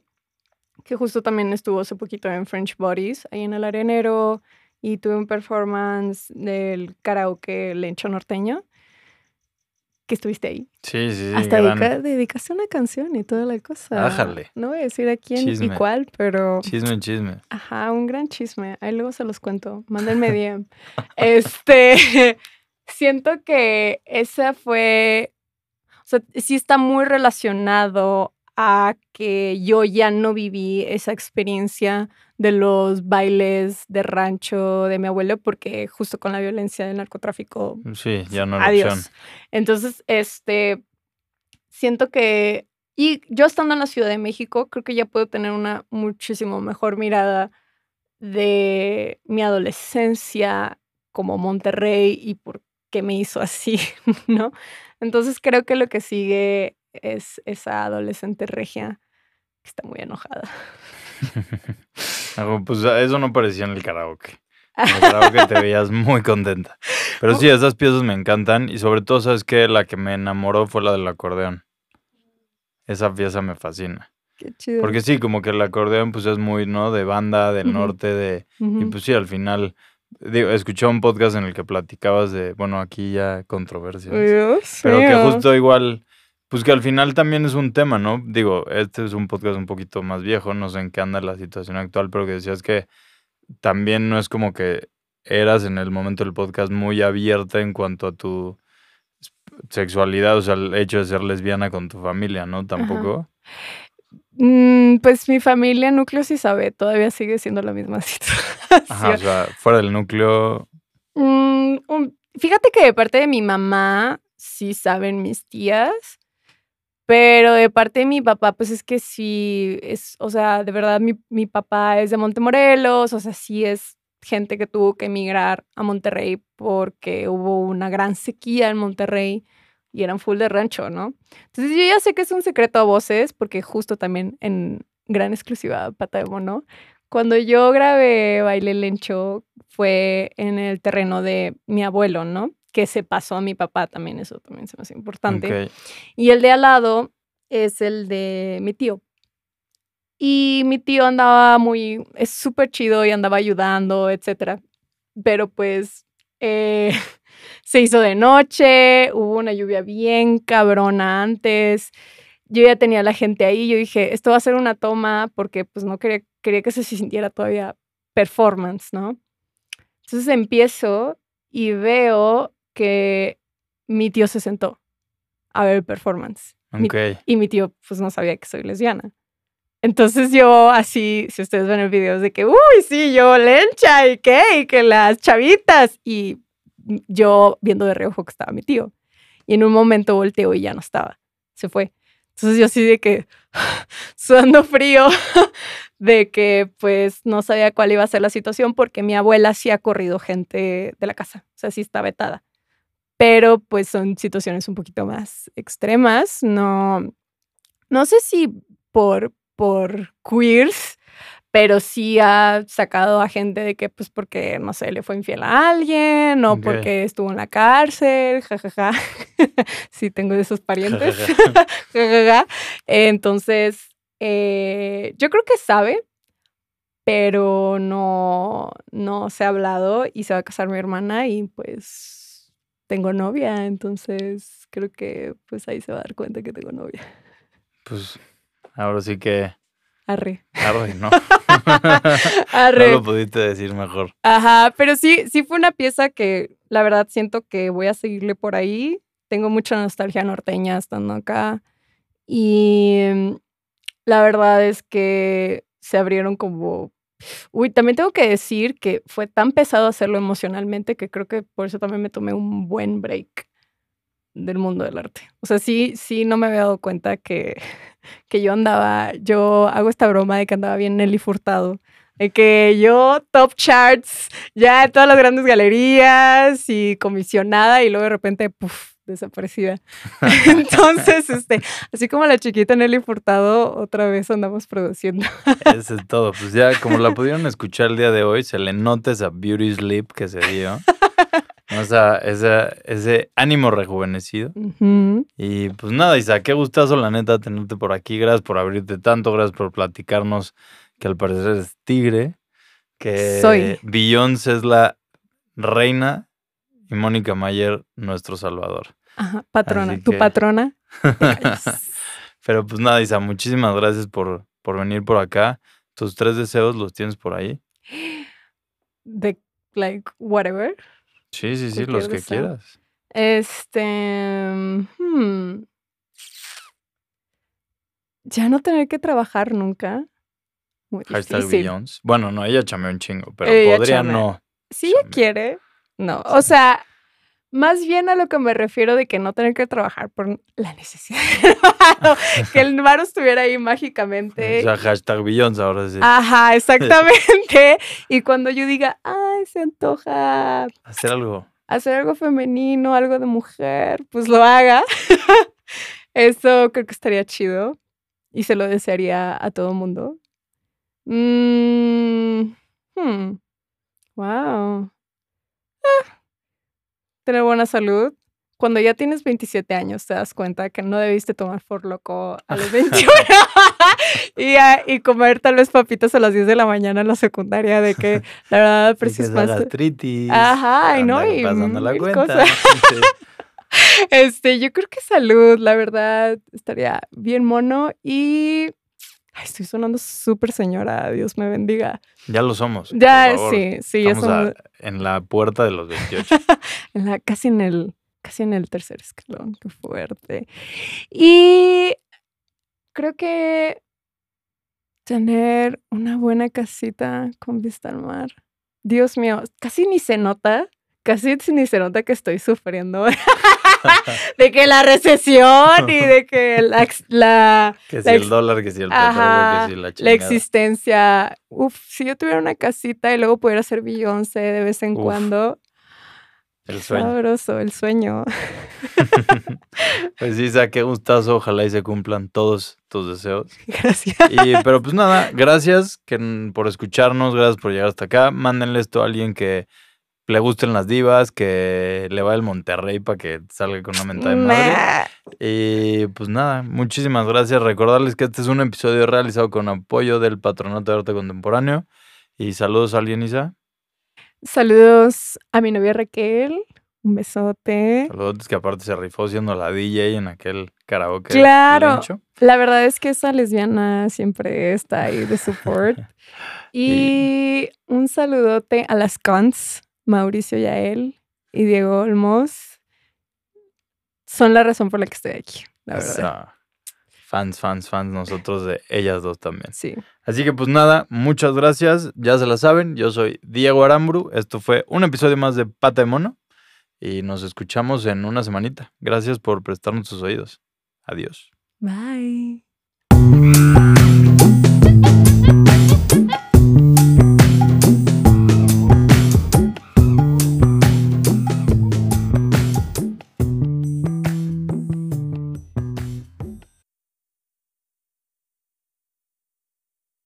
que justo también estuvo hace poquito en French Bodies, ahí en el arenero, y tuve un performance del karaoke lencho norteño, que estuviste ahí. Sí, sí, sí. Hasta dedica- dedicaste una canción y toda la cosa. Ájale. No voy a decir a quién Chisme. y cuál, pero Chisme, chisme. ajá, un gran chisme. Ahí luego se los cuento. Mándenme DM. este, siento que esa fue, sea, sí está muy relacionado a que yo ya no viví esa experiencia de los bailes de rancho de mi abuelo porque justo con la violencia del narcotráfico Sí, ya no era Adiós. opción. entonces, este, siento que, y yo estando en la Ciudad de México, creo que ya puedo tener una muchísimo mejor mirada de mi adolescencia como Monterrey y por qué me hizo así, ¿no? Entonces creo que lo que sigue es esa adolescente regia que está muy enojada. Ah, Pues eso no parecía en el karaoke. En el karaoke te veías muy contenta. Pero sí, esas piezas me encantan y sobre todo, ¿sabes qué? La que me enamoró fue la del acordeón. Esa pieza me fascina. Qué chido. Porque sí, como que el acordeón pues es muy, ¿no? De banda, del norte, de... Y pues sí, al final... Digo, escuché un podcast en el que platicabas de, bueno, aquí ya controversias. Dios Pero que justo igual, pues que al final también es un tema, ¿no? Digo, este es un podcast un poquito más viejo, no sé en qué anda la situación actual, pero que decías que también no es como que eras en el momento del podcast muy abierta en cuanto a tu sexualidad, o sea, el hecho de ser lesbiana con tu familia, ¿no? Tampoco. Mm, pues mi familia núcleo sí sabe, todavía sigue siendo la misma situación. Ajá, o sea, fuera del núcleo, Mm, fíjate que de parte de mi mamá sí saben mis tías, pero de parte de mi papá, pues es que sí, es, o sea, de verdad mi, mi papá es de Montemorelos, o sea, sí es gente que tuvo que emigrar a Monterrey porque hubo una gran sequía en Monterrey y eran full de rancho, ¿no? Entonces yo ya sé que es un secreto a voces, porque justo también en gran exclusiva Pata de Mono, cuando yo grabé Baile Lencho fue en el terreno de mi abuelo, ¿no? Que se pasó a mi papá también, eso también se me hace importante. Y el de al lado es el de mi tío. Y mi tío andaba muy, es súper chido y andaba ayudando, etcétera. Pero pues eh, se hizo de noche, hubo una lluvia bien cabrona antes. Yo ya tenía a la gente ahí, yo dije, esto va a ser una toma porque pues no quería, quería que se sintiera todavía performance, ¿no? Entonces empiezo y veo que mi tío se sentó a ver el performance. Mi- Ok. y mi tío pues no sabía que soy lesbiana. Entonces yo así, si ustedes ven el video, es de que, uy, sí, yo lencha y qué, y que las chavitas. Y yo viendo de reojo que estaba mi tío. Y en un momento volteo y ya no estaba. Se fue. Entonces yo así de que, sudando frío, de que pues no sabía cuál iba a ser la situación porque mi abuela sí ha corrido gente de la casa. O sea, sí está vetada. Pero pues son situaciones un poquito más extremas. No, no sé si por, por queers, pero sí ha sacado a gente de que, pues, porque, no sé, le fue infiel a alguien o porque estuvo en la cárcel, jajaja. sí, tengo de esos parientes. Jajaja. Entonces, eh, yo creo que sabe, pero no, no se ha hablado y se va a casar mi hermana y pues tengo novia, entonces creo que pues ahí se va a dar cuenta que tengo novia. Pues ahora sí que... Arre. Arre, ¿no? Arre. no lo pudiste decir mejor. Ajá, pero sí, sí fue una pieza que la verdad siento que voy a seguirle por ahí. Tengo mucha nostalgia norteña estando acá. Y mm, la verdad es que se abrieron como... Uy, también tengo que decir que fue tan pesado hacerlo emocionalmente que creo que por eso también me tomé un buen break del mundo del arte. O sea, sí, sí, no me había dado cuenta que, que yo andaba, yo hago esta broma de que andaba bien Nelly Furtado. De que yo top charts, ya en todas las grandes galerías y comisionada y luego de repente, puff, desaparecida. Entonces, este, así como la chiquita Nelly Furtado, otra vez andamos produciendo. Eso es todo. Pues ya, como la pudieron escuchar el día de hoy, se le nota esa beauty sleep que se dio. O sea, esa, ese ánimo rejuvenecido. Y pues nada, Isa, qué gustazo, la neta, tenerte por aquí. Gracias por abrirte tanto, gracias por platicarnos que al parecer es tigre, que Soy. Beyoncé es la reina y Mónica Mayer nuestro salvador. Ajá, patrona. Así Tu que- patrona. Pero pues nada, Isa, muchísimas gracias por, por venir por acá. Tus tres deseos los tienes por ahí. De, like, whatever. Sí, sí, sí, los que quieras. Este. hmm. Ya no tener que trabajar nunca. Muy Hashtag. Beyoncé. Bueno, no, ella chameó un chingo, pero Ella podría no. Si ella Chame. quiere, no. O sea, más bien a lo que me refiero de que no tener que trabajar por la necesidad. del varo, que el varo estuviera ahí mágicamente. O sea, hashtag Beyoncé ahora sí. Ajá, exactamente. y cuando yo diga, ay, se antoja Hacer algo. hacer algo femenino, algo de mujer, pues lo haga. Eso creo que estaría chido y se lo desearía a todo mundo. Mm, hmm, Wow. Tener buena salud. Cuando ya tienes 27 años te das cuenta que no debiste tomar for loco a los 21 y, a- y comer tal vez papitas a las 10 de la mañana en la secundaria de que la verdad esa más. gastritis. Ajá, ay, no, y pasando la mil cuenta. Este, yo creo que salud, la verdad, estaría bien mono y ay, estoy sonando súper señora, Dios me bendiga. Ya lo somos. Ya, sí, sí, ya Estamos a- somos en la puerta de los 28. en la- casi en el, casi en el tercer escalón, qué fuerte. Y creo que tener una buena casita con vista al mar. Dios mío, casi ni se nota, casi ni se nota que estoy sufriendo de que la recesión y de que la, la, que si La el dólar, que si el Ajá, petróleo, que si la la chingada. existencia. Uf, si yo tuviera una casita y luego pudiera ser Beyoncé de vez en Uf, cuando. El sueño. Sabroso, el sueño. Pues sí, Isa, qué gustazo. Ojalá y se cumplan todos tus deseos. Gracias. Y, pero pues nada, gracias que, por escucharnos, gracias por llegar hasta acá. Mándenle esto a alguien que le gusten las divas, que le va el Monterrey para que salga con una mentada de madre. Y pues nada, muchísimas gracias. Recordarles que este es un episodio realizado con apoyo del Patronato de Arte Contemporáneo. Y saludos a alguien, Isa. Saludos a mi novia Raquel. Un besote. Saludos que aparte se rifó siendo la DJ en aquel karaoke. Claro. La verdad es que esa lesbiana siempre está ahí de support. y un saludote a las cons, Mauricio Yael y Diego Olmos. Son la razón por la que estoy aquí, la O verdad. sea, fans, fans, fans, nosotros de ellas dos también. Sí. Así que pues nada, muchas gracias. Ya se la saben, yo soy Diego Aramburu. Esto fue un episodio más de Pata de Mono. Y nos escuchamos en una semanita. Gracias por prestarnos sus oídos. Adiós. Bye.